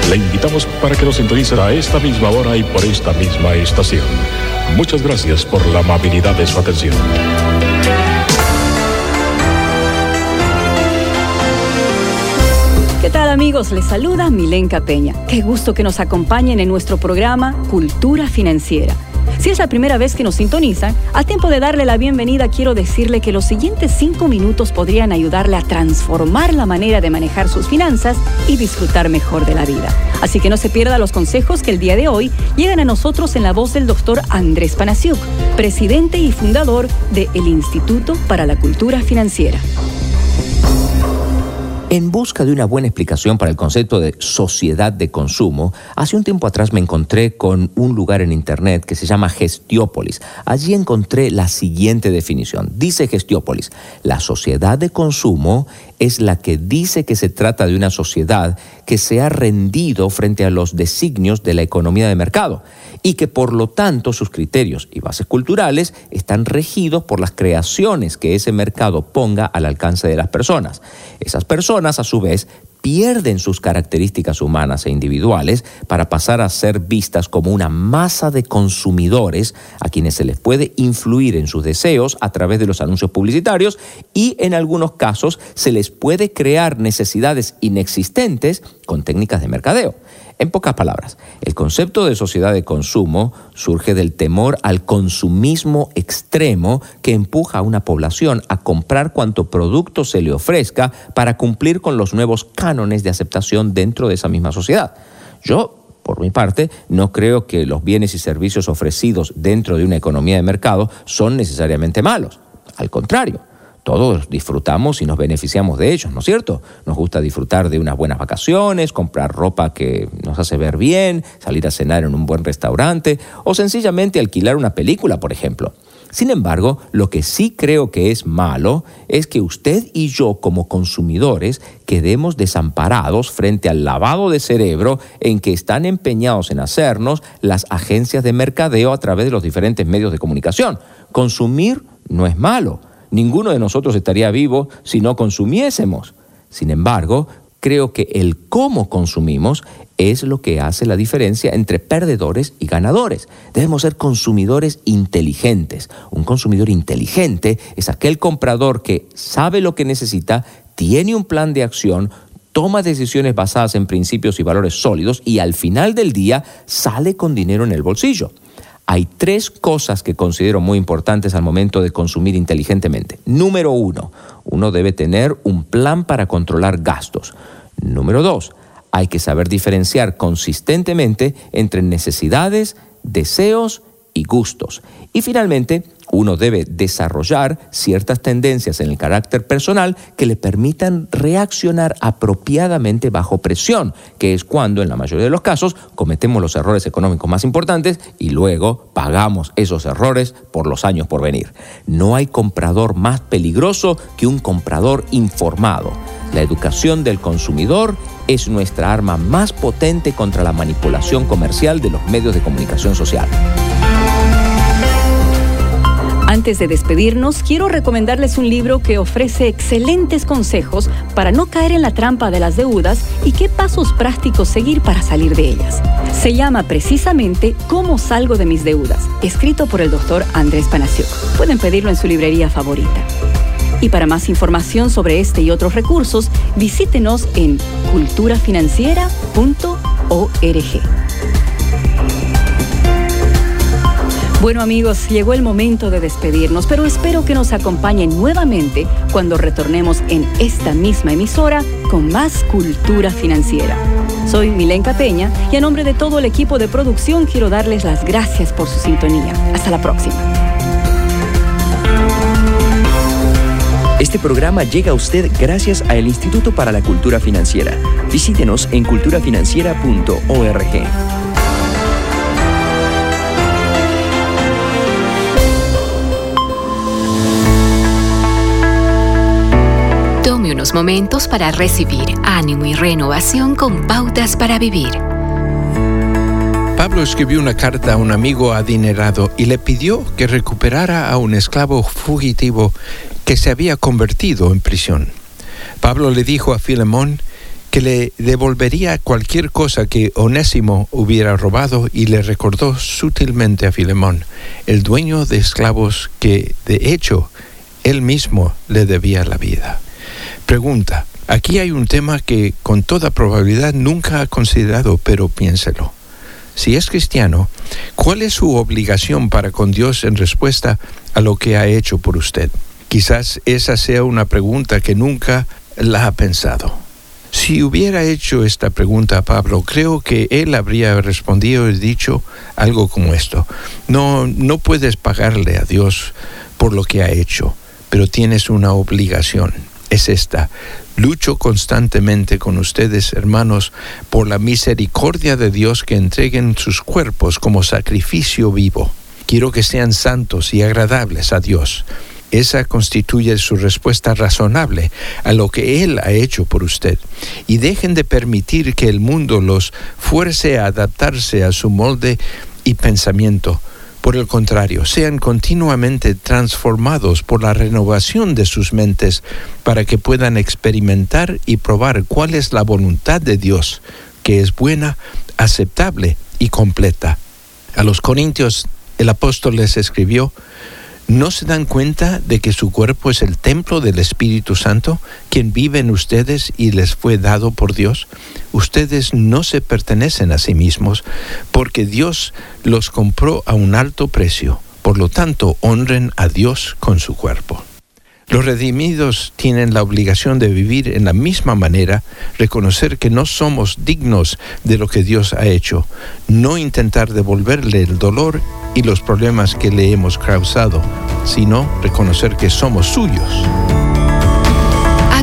Le invitamos para que nos sintonice a esta misma hora y por esta misma estación. Muchas gracias por la amabilidad de su atención. ¿Qué tal amigos? Les saluda Milenka Peña. Qué gusto que nos acompañen en nuestro programa Cultura Financiera. Si es la primera vez que nos sintonizan, a tiempo de darle la bienvenida quiero decirle que los siguientes cinco minutos podrían ayudarle a transformar la manera de manejar sus finanzas y disfrutar mejor de la vida. Así que no se pierda los consejos que el día de hoy llegan a nosotros en la voz del doctor Andrés Panasiuk, presidente y fundador de el Instituto para la Cultura Financiera. En busca de una buena explicación para el concepto de sociedad de consumo, hace un tiempo atrás me encontré con un lugar en Internet que se llama Gestiópolis. Allí encontré la siguiente definición. Dice Gestiópolis, la sociedad de consumo es la que dice que se trata de una sociedad que se ha rendido frente a los designios de la economía de mercado y que por lo tanto sus criterios y bases culturales están regidos por las creaciones que ese mercado ponga al alcance de las personas. Esas personas a su vez pierden sus características humanas e individuales para pasar a ser vistas como una masa de consumidores a quienes se les puede influir en sus deseos a través de los anuncios publicitarios y en algunos casos se les puede crear necesidades inexistentes con técnicas de mercadeo. En pocas palabras, el concepto de sociedad de consumo surge del temor al consumismo extremo que empuja a una población a comprar cuanto producto se le ofrezca para cumplir con los nuevos cánones de aceptación dentro de esa misma sociedad. Yo por mi parte, no creo que los bienes y servicios ofrecidos dentro de una economía de mercado son necesariamente malos. Al contrario, todos disfrutamos y nos beneficiamos de ellos, ¿no es cierto? Nos gusta disfrutar de unas buenas vacaciones, comprar ropa que nos hace ver bien, salir a cenar en un buen restaurante o sencillamente alquilar una película, por ejemplo. Sin embargo, lo que sí creo que es malo es que usted y yo como consumidores quedemos desamparados frente al lavado de cerebro en que están empeñados en hacernos las agencias de mercadeo a través de los diferentes medios de comunicación. Consumir no es malo Ninguno de nosotros estaría vivo si no consumiésemos. Sin embargo, creo que el cómo consumimos es lo que hace la diferencia entre perdedores y ganadores. Debemos ser consumidores inteligentes. Un consumidor inteligente es aquel comprador que sabe lo que necesita, tiene un plan de acción, toma decisiones basadas en principios y valores sólidos y al final del día sale con dinero en el bolsillo. Hay tres cosas que considero muy importantes al momento de consumir inteligentemente. Número uno, uno debe tener un plan para controlar gastos. Número dos, hay que saber diferenciar consistentemente entre necesidades, deseos y gustos. Y finalmente, uno debe desarrollar ciertas tendencias en el carácter personal que le permitan reaccionar apropiadamente bajo presión, que es cuando en la mayoría de los casos cometemos los errores económicos más importantes y luego pagamos esos errores por los años por venir. No hay comprador más peligroso que un comprador informado. La educación del consumidor es nuestra arma más potente contra la manipulación comercial de los medios de comunicación social. Antes de despedirnos, quiero recomendarles un libro que ofrece excelentes consejos para no caer en la trampa de las deudas y qué pasos prácticos seguir para salir de ellas. Se llama precisamente Cómo salgo de mis deudas, escrito por el doctor Andrés Panasiuk. Pueden pedirlo en su librería favorita. Y para más información sobre este y otros recursos, visítenos en culturafinanciera.org. Bueno amigos, llegó el momento de despedirnos, pero espero que nos acompañen nuevamente cuando retornemos en esta misma emisora con más cultura financiera. Soy Milenka Peña y a nombre de todo el equipo de producción quiero darles las gracias por su sintonía. Hasta la próxima. Este programa llega a usted gracias al Instituto para la Cultura Financiera. Visítenos en culturafinanciera.org. Momentos para recibir ánimo y renovación con pautas para vivir. Pablo escribió una carta a un amigo adinerado y le pidió que recuperara a un esclavo fugitivo que se había convertido en prisión. Pablo le dijo a Filemón que le devolvería cualquier cosa que Onésimo hubiera robado y le recordó sutilmente a Filemón, el dueño de esclavos que, de hecho, él mismo le debía la vida. Pregunta, aquí hay un tema que con toda probabilidad nunca ha considerado, pero piénselo. Si es cristiano, ¿cuál es su obligación para con Dios en respuesta a lo que ha hecho por usted? Quizás esa sea una pregunta que nunca la ha pensado. Si hubiera hecho esta pregunta a Pablo, creo que él habría respondido y dicho algo como esto. No, no puedes pagarle a Dios por lo que ha hecho, pero tienes una obligación. Es esta. Lucho constantemente con ustedes, hermanos, por la misericordia de Dios que entreguen sus cuerpos como sacrificio vivo. Quiero que sean santos y agradables a Dios. Esa constituye su respuesta razonable a lo que Él ha hecho por usted. Y dejen de permitir que el mundo los fuerce a adaptarse a su molde y pensamiento. Por el contrario, sean continuamente transformados por la renovación de sus mentes para que puedan experimentar y probar cuál es la voluntad de Dios, que es buena, aceptable y completa. A los Corintios el apóstol les escribió, ¿No se dan cuenta de que su cuerpo es el templo del Espíritu Santo, quien vive en ustedes y les fue dado por Dios? Ustedes no se pertenecen a sí mismos, porque Dios los compró a un alto precio. Por lo tanto, honren a Dios con su cuerpo. Los redimidos tienen la obligación de vivir en la misma manera, reconocer que no somos dignos de lo que Dios ha hecho, no intentar devolverle el dolor y los problemas que le hemos causado, sino reconocer que somos suyos.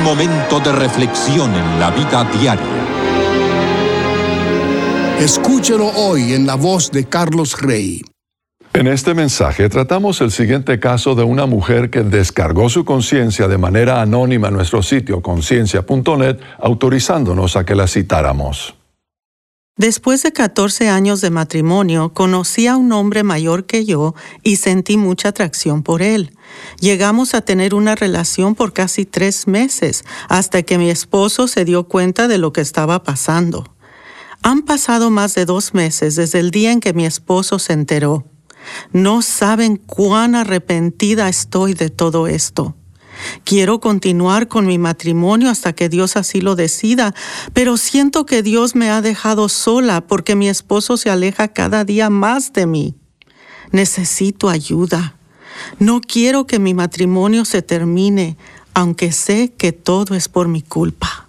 Un momento de reflexión en la vida diaria. Escúchelo hoy en la voz de Carlos Rey. En este mensaje tratamos el siguiente caso de una mujer que descargó su conciencia de manera anónima en nuestro sitio conciencia.net, autorizándonos a que la citáramos. Después de 14 años de matrimonio, conocí a un hombre mayor que yo y sentí mucha atracción por él. Llegamos a tener una relación por casi tres meses, hasta que mi esposo se dio cuenta de lo que estaba pasando. Han pasado más de dos meses desde el día en que mi esposo se enteró. No saben cuán arrepentida estoy de todo esto. Quiero continuar con mi matrimonio hasta que Dios así lo decida, pero siento que Dios me ha dejado sola porque mi esposo se aleja cada día más de mí. Necesito ayuda. No quiero que mi matrimonio se termine, aunque sé que todo es por mi culpa.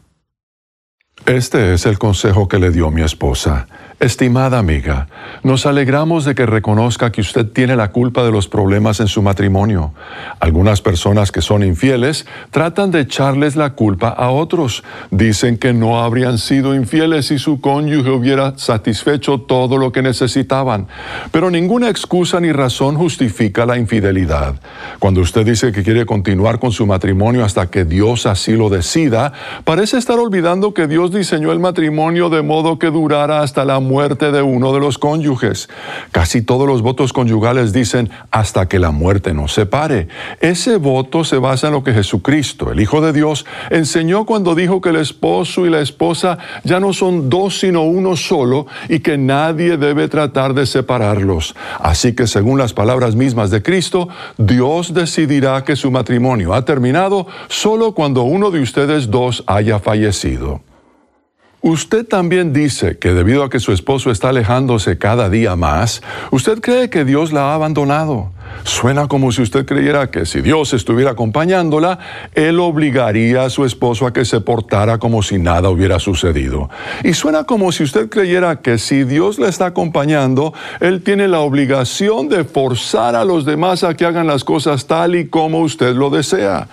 Este es el consejo que le dio mi esposa. Estimada amiga, nos alegramos de que reconozca que usted tiene la culpa de los problemas en su matrimonio. Algunas personas que son infieles tratan de echarles la culpa a otros. Dicen que no habrían sido infieles si su cónyuge hubiera satisfecho todo lo que necesitaban. Pero ninguna excusa ni razón justifica la infidelidad. Cuando usted dice que quiere continuar con su matrimonio hasta que Dios así lo decida, parece estar olvidando que Dios diseñó el matrimonio de modo que durara hasta la muerte de uno de los cónyuges. Casi todos los votos conyugales dicen hasta que la muerte nos separe. Ese voto se basa en lo que Jesucristo, el Hijo de Dios, enseñó cuando dijo que el esposo y la esposa ya no son dos sino uno solo y que nadie debe tratar de separarlos. Así que según las palabras mismas de Cristo, Dios decidirá que su matrimonio ha terminado solo cuando uno de ustedes dos haya fallecido. Usted también dice que debido a que su esposo está alejándose cada día más, usted cree que Dios la ha abandonado. Suena como si usted creyera que si Dios estuviera acompañándola, Él obligaría a su esposo a que se portara como si nada hubiera sucedido. Y suena como si usted creyera que si Dios la está acompañando, Él tiene la obligación de forzar a los demás a que hagan las cosas tal y como usted lo desea.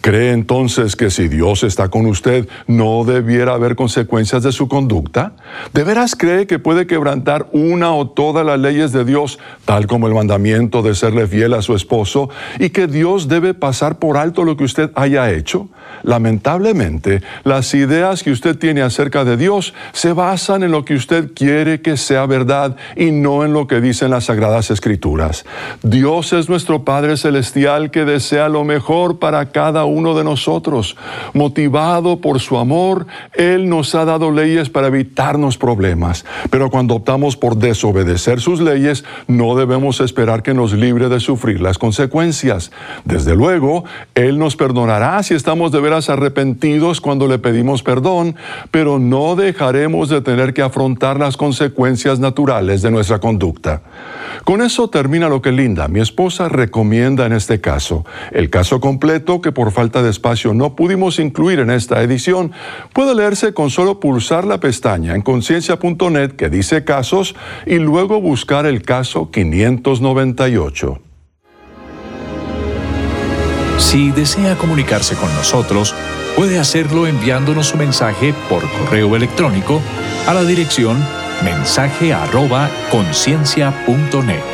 ¿Cree entonces que si Dios está con usted, no debiera haber consecuencias de su conducta? ¿De veras cree que puede quebrantar una o todas las leyes de Dios, tal como el mandamiento de serle fiel a su esposo y que Dios debe pasar por alto lo que usted haya hecho? Lamentablemente, las ideas que usted tiene acerca de Dios se basan en lo que usted quiere que sea verdad y no en lo que dicen las sagradas escrituras. Dios es nuestro Padre Celestial que desea lo mejor para cada uno de nosotros. Motivado por su amor, Él nos ha dado leyes para evitarnos problemas. Pero cuando optamos por desobedecer sus leyes, no debemos esperar que nos libre de sufrir las consecuencias. Desde luego, Él nos perdonará si estamos de veras arrepentidos cuando le pedimos perdón, pero no dejaremos de tener que afrontar las consecuencias naturales de nuestra conducta. Con eso termina lo que Linda, mi esposa, recomienda en este caso. El caso completo, que por falta de espacio no pudimos incluir en esta edición, puede leerse con solo pulsar la pestaña en conciencia.net que dice casos y luego buscar el caso 598. Si desea comunicarse con nosotros, puede hacerlo enviándonos su mensaje por correo electrónico a la dirección mensaje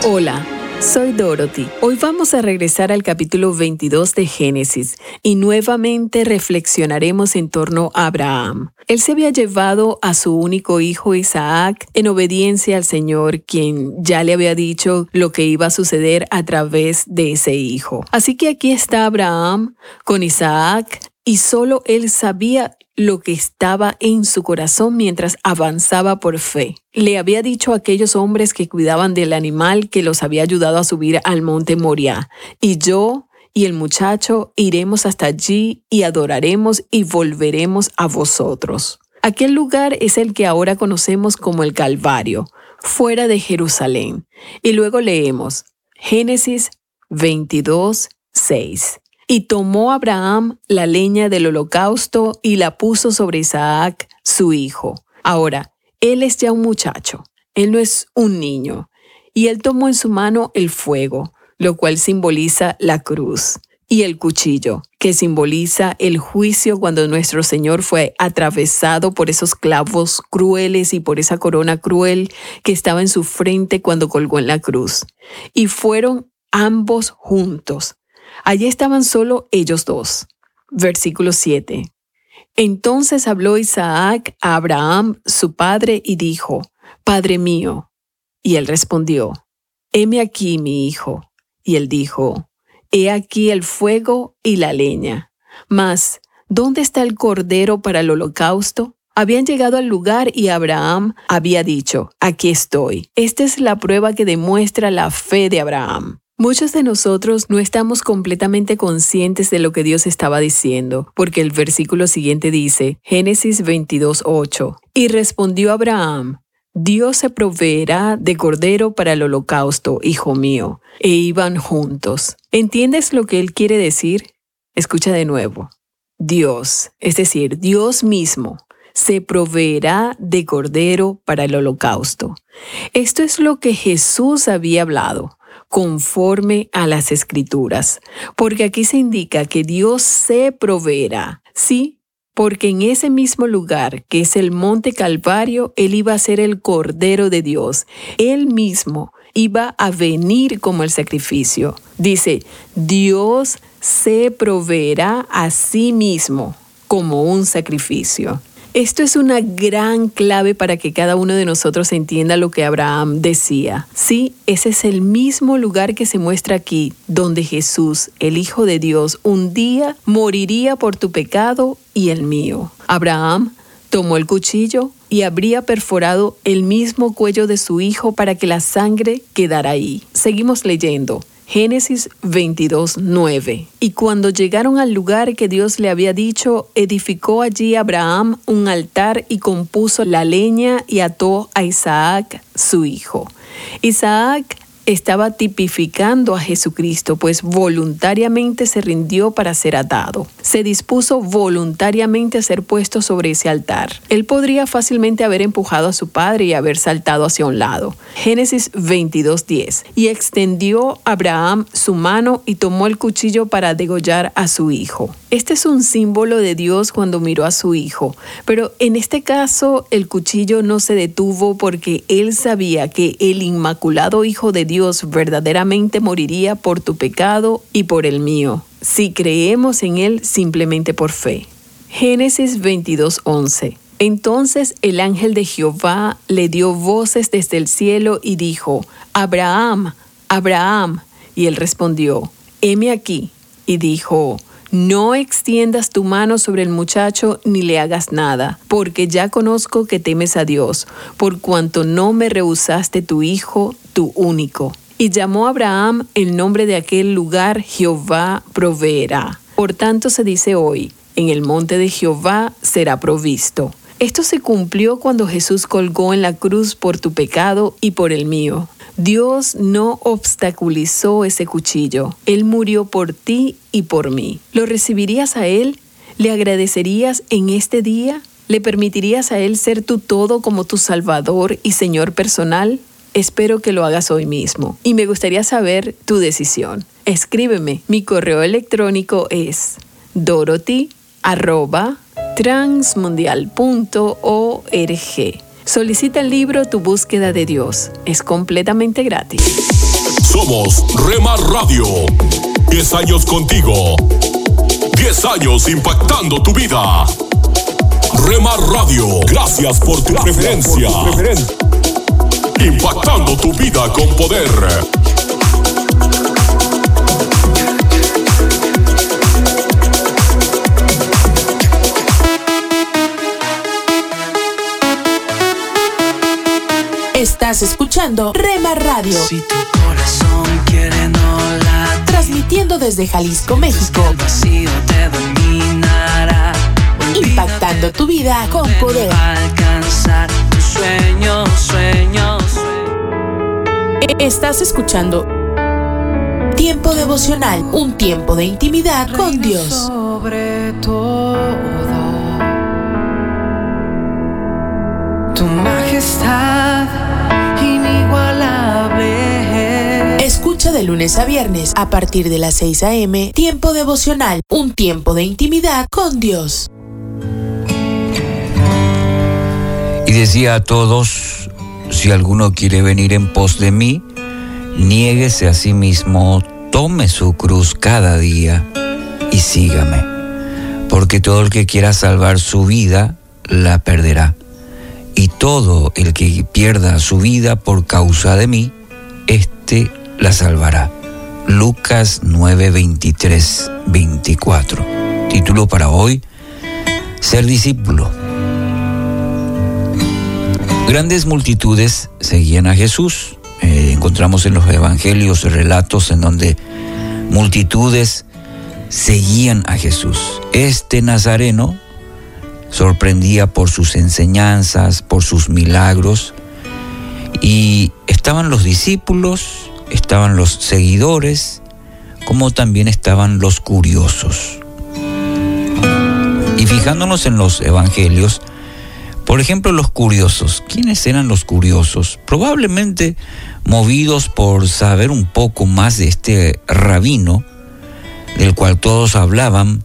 Hola, soy Dorothy. Hoy vamos a regresar al capítulo 22 de Génesis y nuevamente reflexionaremos en torno a Abraham. Él se había llevado a su único hijo Isaac en obediencia al Señor, quien ya le había dicho lo que iba a suceder a través de ese hijo. Así que aquí está Abraham con Isaac y solo él sabía lo que estaba en su corazón mientras avanzaba por fe. Le había dicho a aquellos hombres que cuidaban del animal que los había ayudado a subir al monte Moria, y yo y el muchacho iremos hasta allí y adoraremos y volveremos a vosotros. Aquel lugar es el que ahora conocemos como el Calvario, fuera de Jerusalén. Y luego leemos Génesis 22, 6. Y tomó Abraham la leña del holocausto y la puso sobre Isaac, su hijo. Ahora, él es ya un muchacho, él no es un niño. Y él tomó en su mano el fuego, lo cual simboliza la cruz, y el cuchillo, que simboliza el juicio cuando nuestro Señor fue atravesado por esos clavos crueles y por esa corona cruel que estaba en su frente cuando colgó en la cruz. Y fueron ambos juntos Allí estaban solo ellos dos. Versículo 7. Entonces habló Isaac a Abraham, su padre, y dijo, Padre mío. Y él respondió, Heme aquí, mi hijo. Y él dijo, He aquí el fuego y la leña. Mas, ¿dónde está el cordero para el holocausto? Habían llegado al lugar y Abraham había dicho, Aquí estoy. Esta es la prueba que demuestra la fe de Abraham. Muchos de nosotros no estamos completamente conscientes de lo que Dios estaba diciendo, porque el versículo siguiente dice, Génesis 22.8, y respondió Abraham, Dios se proveerá de cordero para el holocausto, hijo mío, e iban juntos. ¿Entiendes lo que él quiere decir? Escucha de nuevo. Dios, es decir, Dios mismo, se proveerá de cordero para el holocausto. Esto es lo que Jesús había hablado conforme a las escrituras, porque aquí se indica que Dios se proveerá, ¿sí? Porque en ese mismo lugar, que es el monte Calvario, Él iba a ser el Cordero de Dios. Él mismo iba a venir como el sacrificio. Dice, Dios se proveerá a sí mismo como un sacrificio. Esto es una gran clave para que cada uno de nosotros entienda lo que Abraham decía. Sí, ese es el mismo lugar que se muestra aquí, donde Jesús, el Hijo de Dios, un día moriría por tu pecado y el mío. Abraham tomó el cuchillo y habría perforado el mismo cuello de su hijo para que la sangre quedara ahí. Seguimos leyendo. Génesis 22, 9. Y cuando llegaron al lugar que Dios le había dicho, edificó allí Abraham un altar y compuso la leña y ató a Isaac, su hijo. Isaac estaba tipificando a Jesucristo, pues voluntariamente se rindió para ser atado. Se dispuso voluntariamente a ser puesto sobre ese altar. Él podría fácilmente haber empujado a su padre y haber saltado hacia un lado. Génesis 22:10. Y extendió Abraham su mano y tomó el cuchillo para degollar a su hijo. Este es un símbolo de Dios cuando miró a su hijo, pero en este caso el cuchillo no se detuvo porque él sabía que el inmaculado Hijo de Dios verdaderamente moriría por tu pecado y por el mío, si creemos en él simplemente por fe. Génesis 22:11 entonces el ángel de Jehová le dio voces desde el cielo y dijo, Abraham, Abraham. Y él respondió, heme aquí. Y dijo, no extiendas tu mano sobre el muchacho ni le hagas nada, porque ya conozco que temes a Dios, por cuanto no me rehusaste tu hijo, único. Y llamó a Abraham el nombre de aquel lugar Jehová proveerá. Por tanto se dice hoy, en el monte de Jehová será provisto. Esto se cumplió cuando Jesús colgó en la cruz por tu pecado y por el mío. Dios no obstaculizó ese cuchillo. Él murió por ti y por mí. ¿Lo recibirías a Él? ¿Le agradecerías en este día? ¿Le permitirías a Él ser tu todo como tu Salvador y Señor personal? Espero que lo hagas hoy mismo y me gustaría saber tu decisión. Escríbeme. Mi correo electrónico es dorothy transmundial.org. Solicita el libro Tu búsqueda de Dios. Es completamente gratis. Somos Remar Radio. 10 años contigo. 10 años impactando tu vida. Remar Radio, gracias por tu preferencia. Impactando tu vida con poder. Estás escuchando Rema Radio. Si tu corazón quiere no Transmitiendo desde Jalisco, México. te dominará. Impactando tu vida con poder. Alcanzar tus sueños, sueños. Estás escuchando Tiempo devocional, un tiempo de intimidad con Dios. Sobre todo, tu majestad Escucha de lunes a viernes a partir de las 6 a.m. Tiempo devocional, un tiempo de intimidad con Dios. Y decía a todos, si alguno quiere venir en pos de mí, niéguese a sí mismo, tome su cruz cada día y sígame. Porque todo el que quiera salvar su vida, la perderá. Y todo el que pierda su vida por causa de mí, éste la salvará. Lucas 9, 23, 24. Título para hoy, Ser discípulo. Grandes multitudes seguían a Jesús. Eh, encontramos en los evangelios relatos en donde multitudes seguían a Jesús. Este nazareno sorprendía por sus enseñanzas, por sus milagros, y estaban los discípulos, estaban los seguidores, como también estaban los curiosos. Y fijándonos en los evangelios, por ejemplo, los curiosos. ¿Quiénes eran los curiosos? Probablemente movidos por saber un poco más de este rabino, del cual todos hablaban,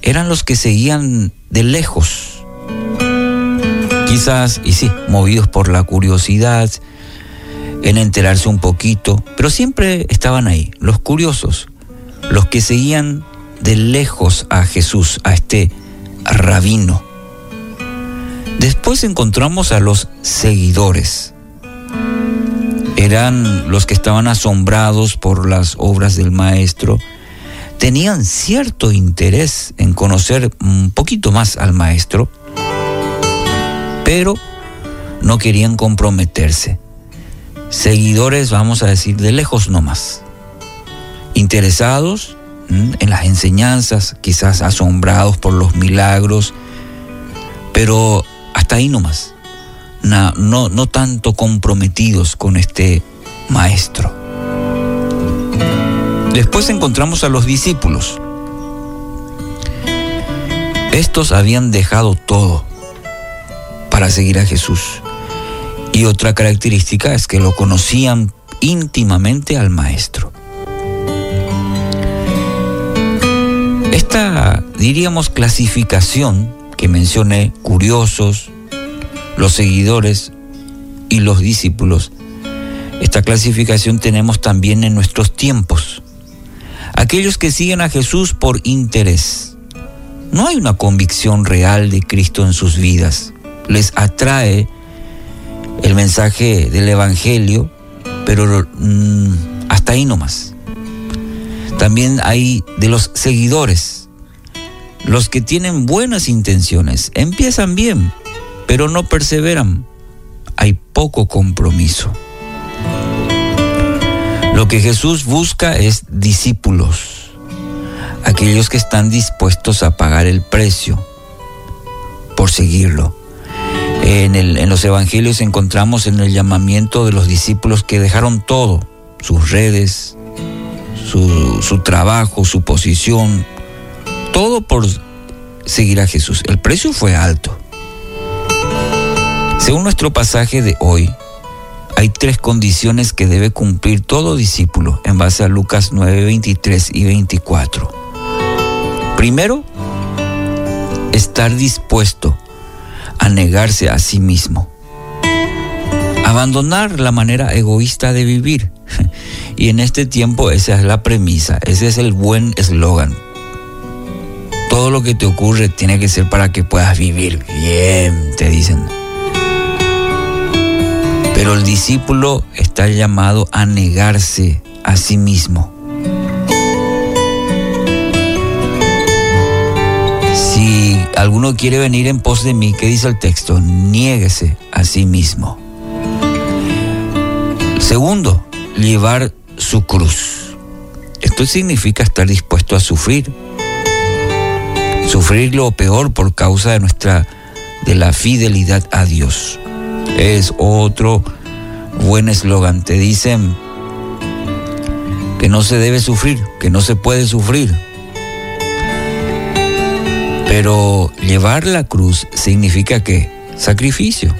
eran los que seguían de lejos. Quizás, y sí, movidos por la curiosidad, en enterarse un poquito, pero siempre estaban ahí, los curiosos, los que seguían de lejos a Jesús, a este rabino. Después encontramos a los seguidores. Eran los que estaban asombrados por las obras del maestro, tenían cierto interés en conocer un poquito más al maestro, pero no querían comprometerse. Seguidores, vamos a decir, de lejos nomás, interesados en las enseñanzas, quizás asombrados por los milagros, pero hasta ahí nomás, no, no, no tanto comprometidos con este maestro. Después encontramos a los discípulos. Estos habían dejado todo para seguir a Jesús. Y otra característica es que lo conocían íntimamente al Maestro. Esta, diríamos, clasificación que mencioné, curiosos, los seguidores y los discípulos, esta clasificación tenemos también en nuestros tiempos. Aquellos que siguen a Jesús por interés. No hay una convicción real de Cristo en sus vidas. Les atrae el mensaje del Evangelio, pero mm, hasta ahí nomás. También hay de los seguidores, los que tienen buenas intenciones, empiezan bien, pero no perseveran. Hay poco compromiso. Lo que Jesús busca es discípulos, aquellos que están dispuestos a pagar el precio por seguirlo. En, los evangelios encontramos en el llamamiento de los discípulos que dejaron todo, sus redes, su, trabajo, su posición, todo por seguir a Jesús. El precio fue alto. Según nuestro pasaje de hoy, hay tres condiciones que debe cumplir todo discípulo en base a Lucas 9, 23 y 24. Primero, estar dispuesto a negarse a sí mismo. Abandonar la manera egoísta de vivir. Y en este tiempo esa es la premisa, ese es el buen eslogan. Todo lo que te ocurre tiene que ser para que puedas vivir bien, te dicen. Pero el discípulo está llamado a negarse a sí mismo. Si alguno quiere venir en pos de mí, ¿qué dice el texto? Niéguese a sí mismo. Segundo, llevar su cruz. Esto significa estar dispuesto a sufrir. Sufrir lo peor por causa de nuestra de la fidelidad a Dios es otro buen eslogan. Te dicen que no se debe sufrir, que no se puede sufrir. Pero llevar la cruz significa que sacrificio.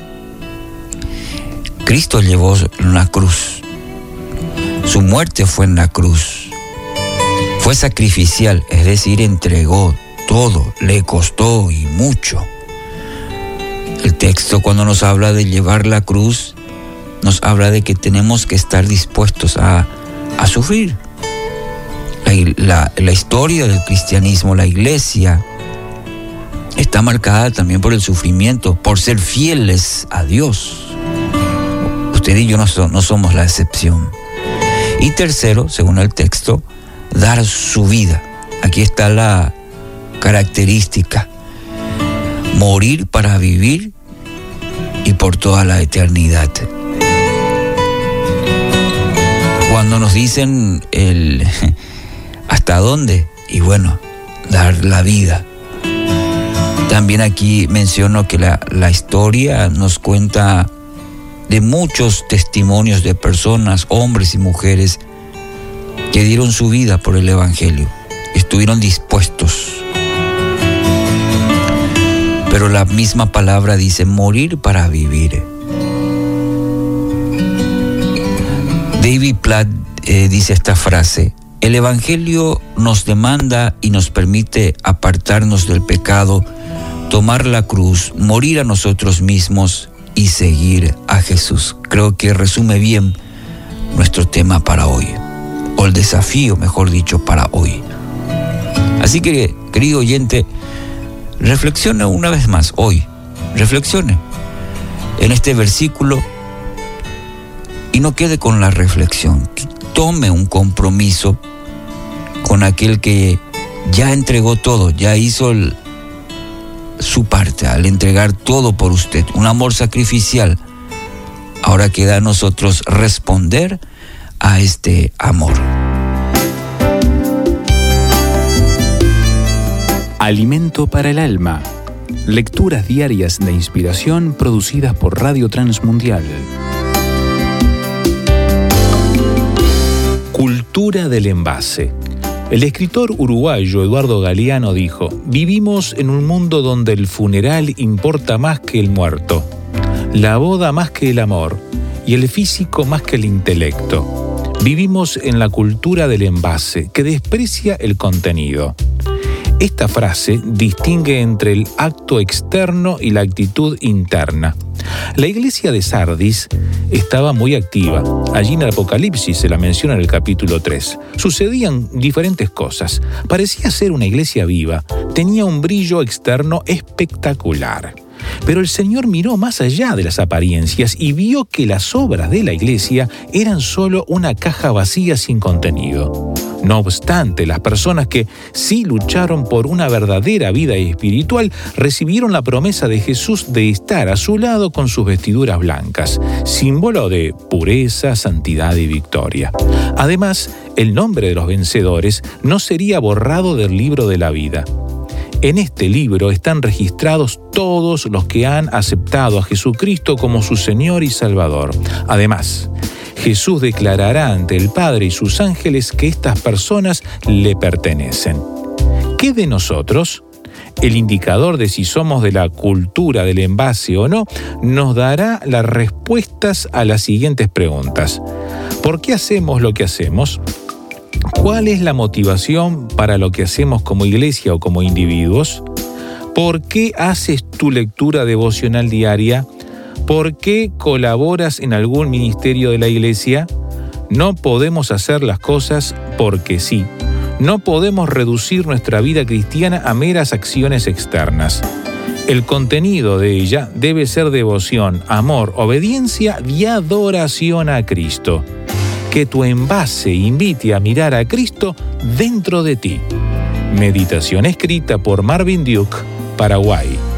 Cristo llevó una cruz. Su muerte fue en la cruz. Fue sacrificial, es decir, entregó todo, le costó y mucho. El texto cuando nos habla de llevar la cruz, nos habla de que tenemos que estar dispuestos a, sufrir. La, la historia del cristianismo, la iglesia, está marcada también por el sufrimiento, por ser fieles a Dios. Usted y yo no, somos la excepción. Y tercero, según el texto, dar su vida. Aquí está la característica morir para vivir y por toda la eternidad. Cuando nos dicen el hasta dónde, y bueno, dar la vida. También aquí menciono que la, la historia nos cuenta de muchos testimonios de personas, hombres y mujeres, que dieron su vida por el Evangelio, estuvieron dispuestos pero la misma palabra dice morir para vivir. David Platt eh, dice esta frase, el Evangelio nos demanda y nos permite apartarnos del pecado, tomar la cruz, morir a nosotros mismos y seguir a Jesús. Creo que resume bien nuestro tema para hoy, o el desafío, mejor dicho, para hoy. Así que, querido oyente, Reflexione una vez más hoy, reflexione en este versículo y no quede con la reflexión. Tome un compromiso con aquel que ya entregó todo, ya hizo su parte al entregar todo por usted, un amor sacrificial. Ahora queda a nosotros responder a este amor. Alimento para el alma. Lecturas diarias de inspiración producidas por Radio Transmundial. Cultura del envase. El escritor uruguayo Eduardo Galeano dijo, vivimos en un mundo donde el funeral importa más que el muerto, la boda más que el amor y el físico más que el intelecto. Vivimos en la cultura del envase que desprecia el contenido. Esta frase distingue entre el acto externo y la actitud interna. La iglesia de Sardis estaba muy activa. Allí en el Apocalipsis se la menciona en el capítulo 3. Sucedían diferentes cosas. Parecía ser una iglesia viva. Tenía un brillo externo espectacular. Pero el Señor miró más allá de las apariencias y vio que las obras de la iglesia eran solo una caja vacía sin contenido. No obstante, las personas que sí lucharon por una verdadera vida espiritual recibieron la promesa de Jesús de estar a su lado con sus vestiduras blancas, símbolo de pureza, santidad y victoria. Además, el nombre de los vencedores no sería borrado del libro de la vida. En este libro están registrados todos los que han aceptado a Jesucristo como su Señor y Salvador. Además, Jesús declarará ante el Padre y sus ángeles que estas personas le pertenecen. ¿Qué de nosotros? El indicador de si somos de la cultura del envase o no nos dará las respuestas a las siguientes preguntas. ¿Por qué hacemos lo que hacemos? ¿Cuál es la motivación para lo que hacemos como iglesia o como individuos? ¿Por qué haces tu lectura devocional diaria? ¿Por qué colaboras en algún ministerio de la iglesia? No podemos hacer las cosas porque sí. No podemos reducir nuestra vida cristiana a meras acciones externas. El contenido de ella debe ser devoción, amor, obediencia y adoración a Cristo que tu envase invite a mirar a Cristo dentro de ti. Meditación escrita por Marvin Duke, Paraguay.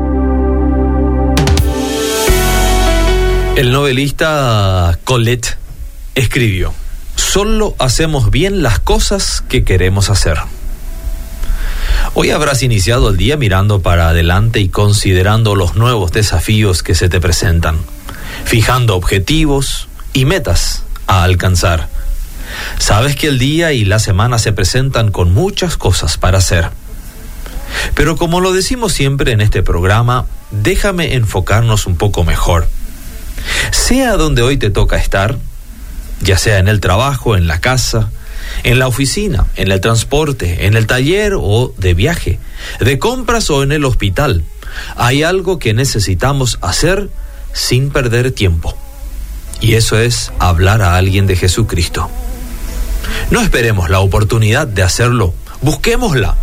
El novelista Colette escribió, Solo hacemos bien las cosas que queremos hacer. Hoy habrás iniciado el día mirando para adelante y considerando los nuevos desafíos que se te presentan, fijando objetivos y metas a alcanzar. Sabes que el día y la semana se presentan con muchas cosas para hacer. Pero como lo decimos siempre en este programa, déjame enfocarnos un poco mejor sea donde hoy te toca estar, ya sea en el trabajo, en la casa, en la oficina, en el transporte, en el taller o de viaje, de compras o en el hospital, hay algo que necesitamos hacer sin perder tiempo. Y eso es hablar a alguien de Jesucristo. No esperemos la oportunidad de hacerlo, busquémosla.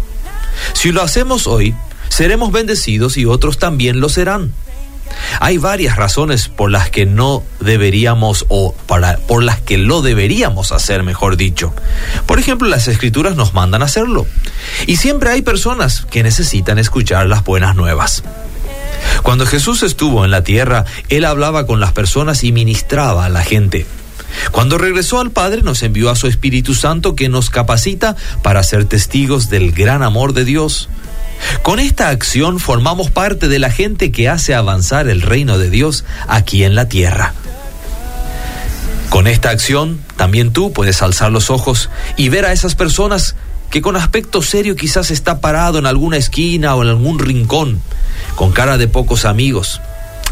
Si lo hacemos hoy, seremos bendecidos y otros también lo serán. Hay varias razones por las que no deberíamos o para, por las que lo deberíamos hacer, mejor dicho. Por ejemplo, las escrituras nos mandan a hacerlo. Y siempre hay personas que necesitan escuchar las buenas nuevas. Cuando Jesús estuvo en la tierra, Él hablaba con las personas y ministraba a la gente. Cuando regresó al Padre nos envió a su Espíritu Santo que nos capacita para ser testigos del gran amor de Dios. Con esta acción formamos parte de la gente que hace avanzar el reino de Dios aquí en la tierra. Con esta acción también tú puedes alzar los ojos y ver a esas personas que con aspecto serio quizás está parado en alguna esquina o en algún rincón, con cara de pocos amigos.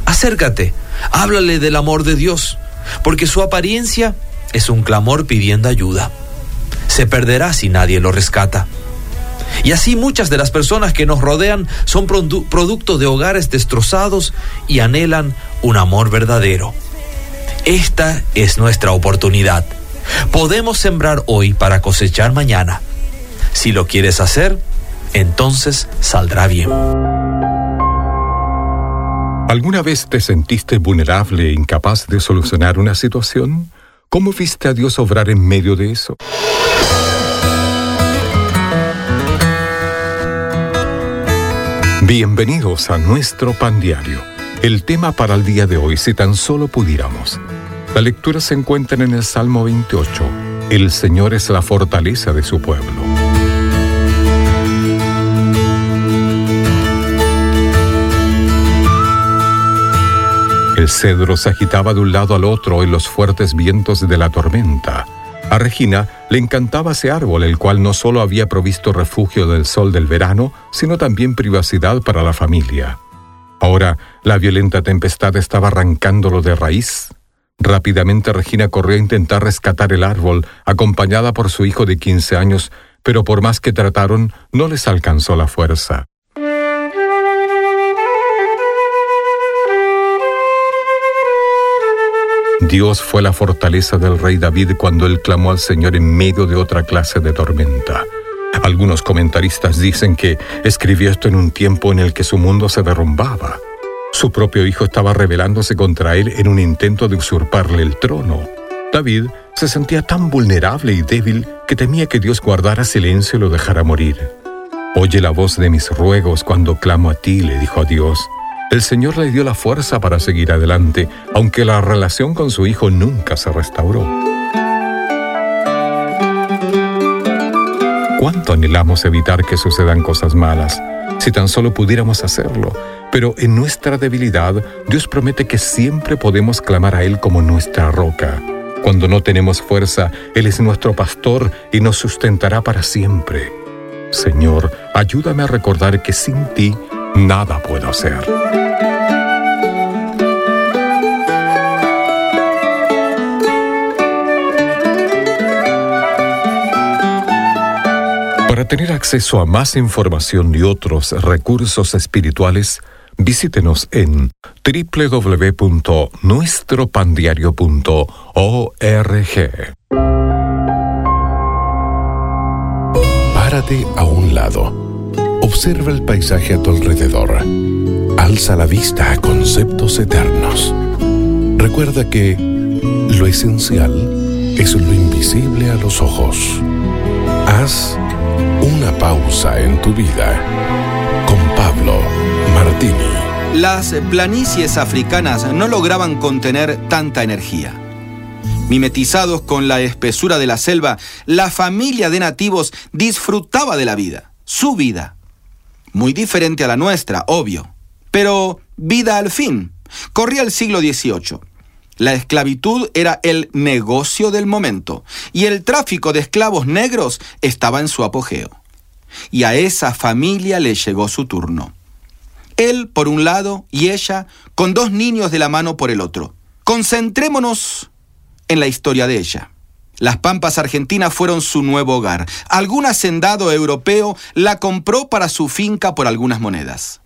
Acércate, háblale del amor de Dios, porque su apariencia es un clamor pidiendo ayuda. Se perderá si nadie lo rescata. Y así muchas de las personas que nos rodean son producto de hogares destrozados y anhelan un amor verdadero. Esta es nuestra oportunidad. Podemos sembrar hoy para cosechar mañana. Si lo quieres hacer, entonces saldrá bien. ¿Alguna vez te sentiste vulnerable e incapaz de solucionar una situación? ¿Cómo viste a Dios obrar en medio de eso? Bienvenidos a nuestro pan diario. El tema para el día de hoy, si tan solo pudiéramos. La lectura se encuentra en el Salmo 28. El Señor es la fortaleza de su pueblo. El cedro se agitaba de un lado al otro en los fuertes vientos de la tormenta. A Regina le encantaba ese árbol, el cual no solo había provisto refugio del sol del verano, sino también privacidad para la familia. Ahora la violenta tempestad estaba arrancándolo de raíz. Rápidamente Regina corrió a intentar rescatar el árbol, acompañada por su hijo de 15 años, pero por más que trataron, no les alcanzó la fuerza. Dios fue la fortaleza del rey David cuando él clamó al Señor en medio de otra clase de tormenta. Algunos comentaristas dicen que escribió esto en un tiempo en el que su mundo se derrumbaba. Su propio hijo estaba rebelándose contra él en un intento de usurparle el trono. David se sentía tan vulnerable y débil que temía que Dios guardara silencio y lo dejara morir. Oye la voz de mis ruegos cuando clamo a ti, le dijo a Dios. El Señor le dio la fuerza para seguir adelante, aunque la relación con su hijo nunca se restauró. ¿Cuánto anhelamos evitar que sucedan cosas malas? Si tan solo pudiéramos hacerlo. Pero en nuestra debilidad, Dios promete que siempre podemos clamar a Él como nuestra roca. Cuando no tenemos fuerza, Él es nuestro pastor y nos sustentará para siempre. Señor, ayúdame a recordar que sin ti nada puedo hacer. Para tener acceso a más información y otros recursos espirituales, visítenos en www.nuestropandiario.org. Párate a un lado Observa el paisaje a tu alrededor. Alza la vista a conceptos eternos. Recuerda que lo esencial es lo invisible a los ojos. Haz una pausa en tu vida con Pablo Martini. Las planicies africanas no lograban contener tanta energía. Mimetizados con la espesura de la selva, la familia de nativos disfrutaba de la vida, su vida muy diferente a la nuestra, obvio. Pero vida al fin. Corría el siglo XVIII. La esclavitud era el negocio del momento y el tráfico de esclavos negros estaba en su apogeo. Y a esa familia le llegó su turno. Él por un lado y ella con dos niños de la mano por el otro. Concentrémonos en la historia de ella. Las pampas argentinas fueron su nuevo hogar. Algún hacendado europeo la compró para su finca por algunas monedas.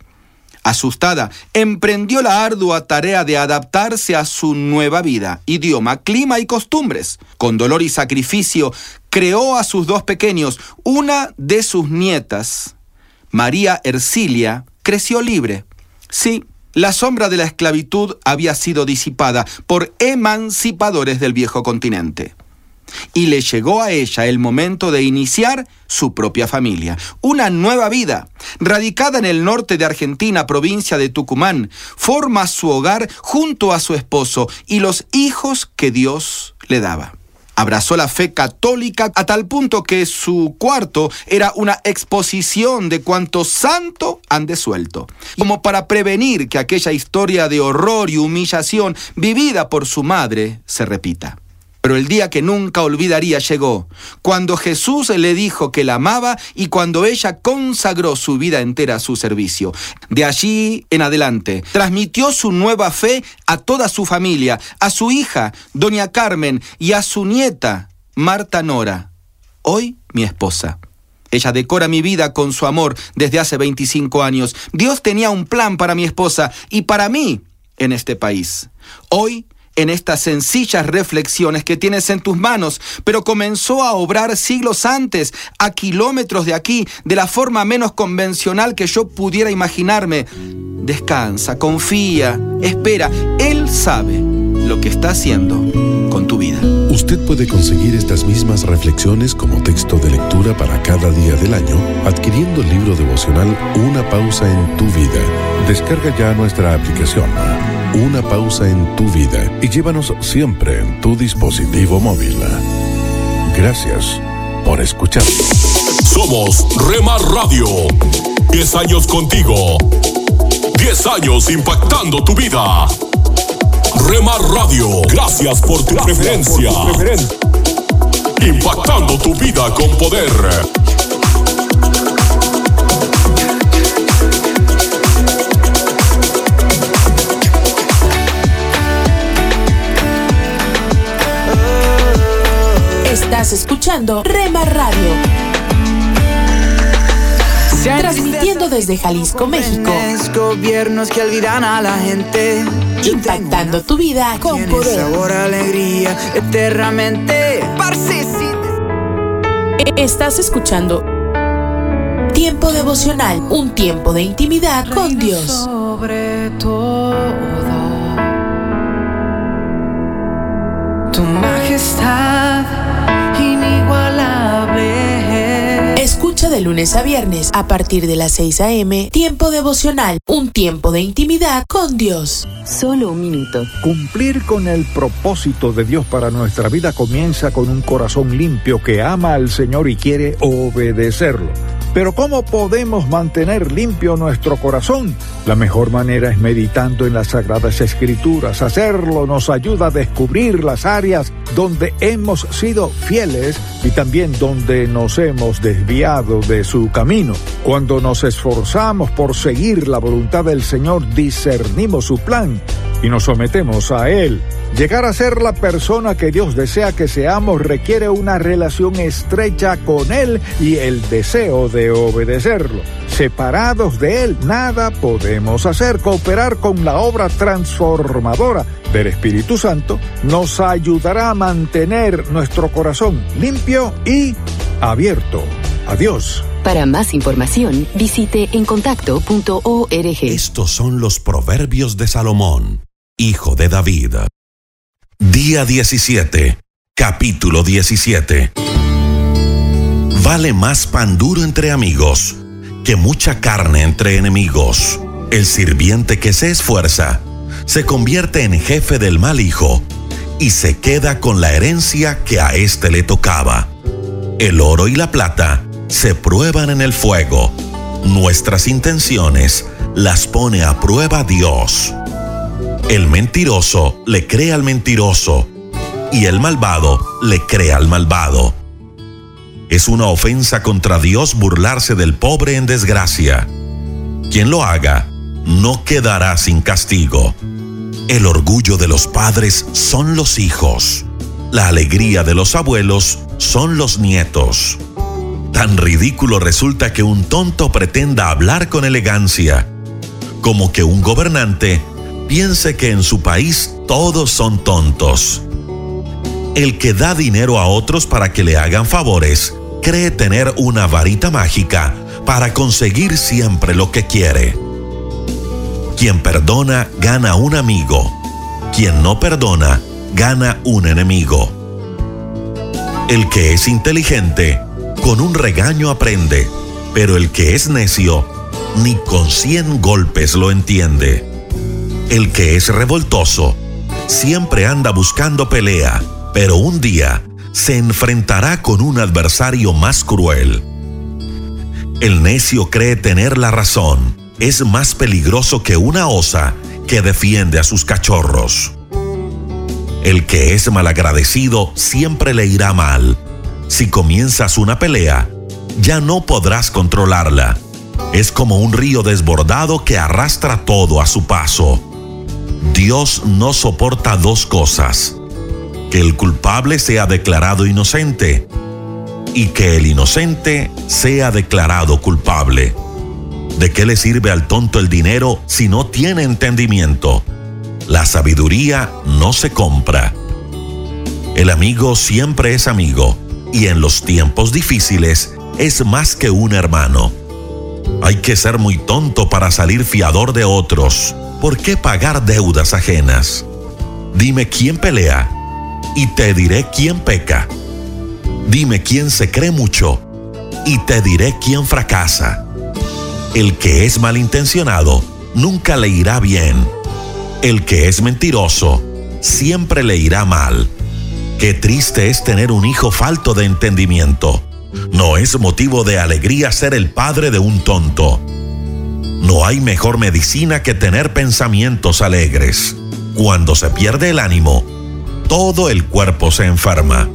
Asustada, emprendió la ardua tarea de adaptarse a su nueva vida, idioma, clima y costumbres. Con dolor y sacrificio, creó a sus dos pequeños. Una de sus nietas, María Ercilia, creció libre. Sí, la sombra de la esclavitud había sido disipada por emancipadores del viejo continente y le llegó a ella el momento de iniciar su propia familia, una nueva vida. Radicada en el norte de Argentina, provincia de Tucumán, forma su hogar junto a su esposo y los hijos que Dios le daba. Abrazó la fe católica a tal punto que su cuarto era una exposición de cuanto santo han desuelto, como para prevenir que aquella historia de horror y humillación vivida por su madre se repita. Pero el día que nunca olvidaría llegó, cuando Jesús le dijo que la amaba y cuando ella consagró su vida entera a su servicio. De allí en adelante, transmitió su nueva fe a toda su familia, a su hija, doña Carmen, y a su nieta, Marta Nora, hoy mi esposa. Ella decora mi vida con su amor desde hace 25 años. Dios tenía un plan para mi esposa y para mí en este país. Hoy en estas sencillas reflexiones que tienes en tus manos, pero comenzó a obrar siglos antes, a kilómetros de aquí, de la forma menos convencional que yo pudiera imaginarme. Descansa, confía, espera. Él sabe lo que está haciendo con tu vida. Usted puede conseguir estas mismas reflexiones como texto de lectura para cada día del año adquiriendo el libro devocional Una pausa en tu vida. Descarga ya nuestra aplicación Una pausa en tu vida y llévanos siempre en tu dispositivo móvil. Gracias por escuchar. Somos Rema Radio. 10 años contigo. 10 años impactando tu vida. Remar Radio, gracias por tu preferencia. Impactando tu vida con poder. Estás escuchando Rema Radio. Transmitiendo desde Jalisco, México. Gobiernos que olvidan a la gente. Impactando tu vida con poder. Sabor, alegría, eternamente. Estás escuchando Tiempo devocional, un tiempo de intimidad con Dios. Sobre todo, tu majestad Escucha de lunes a viernes a partir de las 6 a.m. Tiempo devocional, un tiempo de intimidad con Dios. Solo un minuto. Cumplir con el propósito de Dios para nuestra vida comienza con un corazón limpio que ama al Señor y quiere obedecerlo. Pero ¿cómo podemos mantener limpio nuestro corazón? La mejor manera es meditando en las Sagradas Escrituras. Hacerlo nos ayuda a descubrir las áreas donde hemos sido fieles y también donde nos hemos desviado de su camino. Cuando nos esforzamos por seguir la voluntad del Señor, discernimos su plan y nos sometemos a Él. Llegar a ser la persona que Dios desea que seamos requiere una relación estrecha con Él y el deseo de obedecerlo. Separados de Él, nada podemos hacer. Cooperar con la obra transformadora del Espíritu Santo nos ayudará a mantener nuestro corazón limpio y abierto a Dios. Para más información, visite encontacto.org. Estos son los proverbios de Salomón, hijo de David. Día 17, capítulo 17. Vale más pan duro entre amigos que mucha carne entre enemigos. El sirviente que se esfuerza se convierte en jefe del mal hijo y se queda con la herencia que a éste le tocaba. El oro y la plata se prueban en el fuego. Nuestras intenciones las pone a prueba Dios. El mentiroso le cree al mentiroso y el malvado le cree al malvado. Es una ofensa contra Dios burlarse del pobre en desgracia. Quien lo haga no quedará sin castigo. El orgullo de los padres son los hijos. La alegría de los abuelos son los nietos. Tan ridículo resulta que un tonto pretenda hablar con elegancia, como que un gobernante piense que en su país todos son tontos. El que da dinero a otros para que le hagan favores cree tener una varita mágica para conseguir siempre lo que quiere. Quien perdona gana un amigo. Quien no perdona gana un enemigo. El que es inteligente, con un regaño aprende, pero el que es necio, ni con cien golpes lo entiende. El que es revoltoso, siempre anda buscando pelea, pero un día se enfrentará con un adversario más cruel. El necio cree tener la razón, es más peligroso que una osa que defiende a sus cachorros. El que es malagradecido siempre le irá mal. Si comienzas una pelea, ya no podrás controlarla. Es como un río desbordado que arrastra todo a su paso. Dios no soporta dos cosas. Que el culpable sea declarado inocente y que el inocente sea declarado culpable. ¿De qué le sirve al tonto el dinero si no tiene entendimiento? La sabiduría no se compra. El amigo siempre es amigo y en los tiempos difíciles es más que un hermano. Hay que ser muy tonto para salir fiador de otros. ¿Por qué pagar deudas ajenas? Dime quién pelea y te diré quién peca. Dime quién se cree mucho y te diré quién fracasa. El que es malintencionado nunca le irá bien. El que es mentiroso siempre le irá mal. Qué triste es tener un hijo falto de entendimiento. No es motivo de alegría ser el padre de un tonto. No hay mejor medicina que tener pensamientos alegres. Cuando se pierde el ánimo, todo el cuerpo se enferma.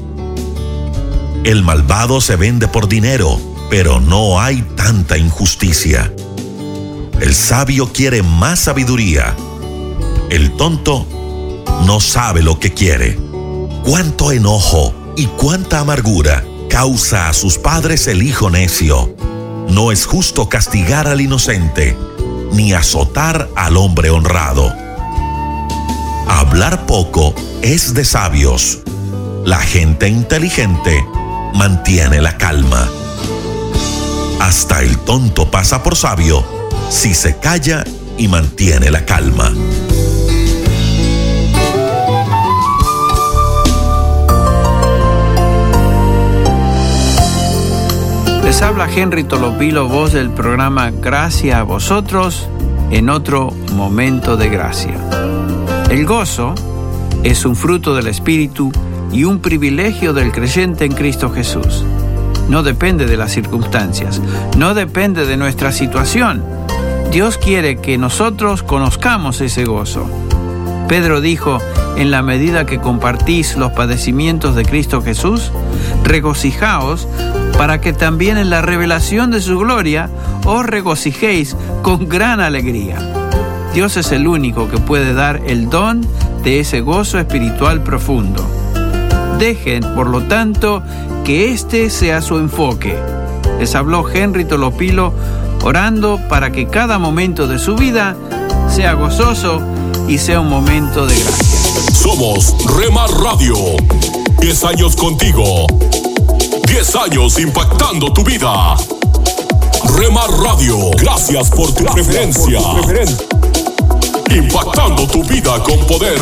El malvado se vende por dinero, pero no hay tanta injusticia. El sabio quiere más sabiduría. El tonto no sabe lo que quiere. Cuánto enojo y cuánta amargura causa a sus padres el hijo necio. No es justo castigar al inocente, ni azotar al hombre honrado. Hablar poco es de sabios. La gente inteligente mantiene la calma. Hasta el tonto pasa por sabio si se calla y mantiene la calma. Habla Henry Tolopilo, voz del programa Gracia a vosotros en otro momento de gracia. El gozo es un fruto del Espíritu y un privilegio del creyente en Cristo Jesús. No depende de las circunstancias, no depende de nuestra situación. Dios quiere que nosotros conozcamos ese gozo. Pedro dijo, en la medida que compartís los padecimientos de Cristo Jesús, regocijaos para que también en la revelación de su gloria os regocijéis con gran alegría. Dios es el único que puede dar el don de ese gozo espiritual profundo. Dejen, por lo tanto, que este sea su enfoque. Les habló Henry Tolopilo orando para que cada momento de su vida sea gozoso y sea un momento de gracia. Somos Remar Radio. 10 años contigo. 10 años impactando tu vida. Remar Radio, gracias por tu preferencia. Impactando tu vida con poder.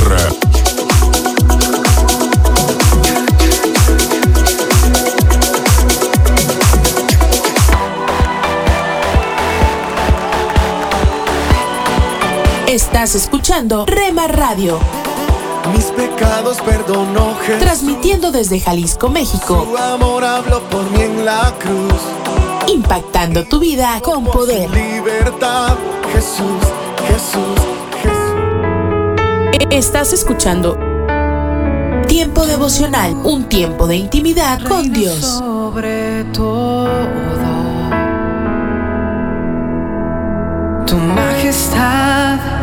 Estás escuchando Rema Radio. Mis pecados perdonó Jesús. Transmitiendo desde Jalisco, México. Su amor habló por mí en la cruz. Impactando tu vida con poder. Libertad, Jesús, Jesús, Jesús. Estás escuchando Tiempo devocional, un tiempo de intimidad con Dios. Sobre todo, tu majestad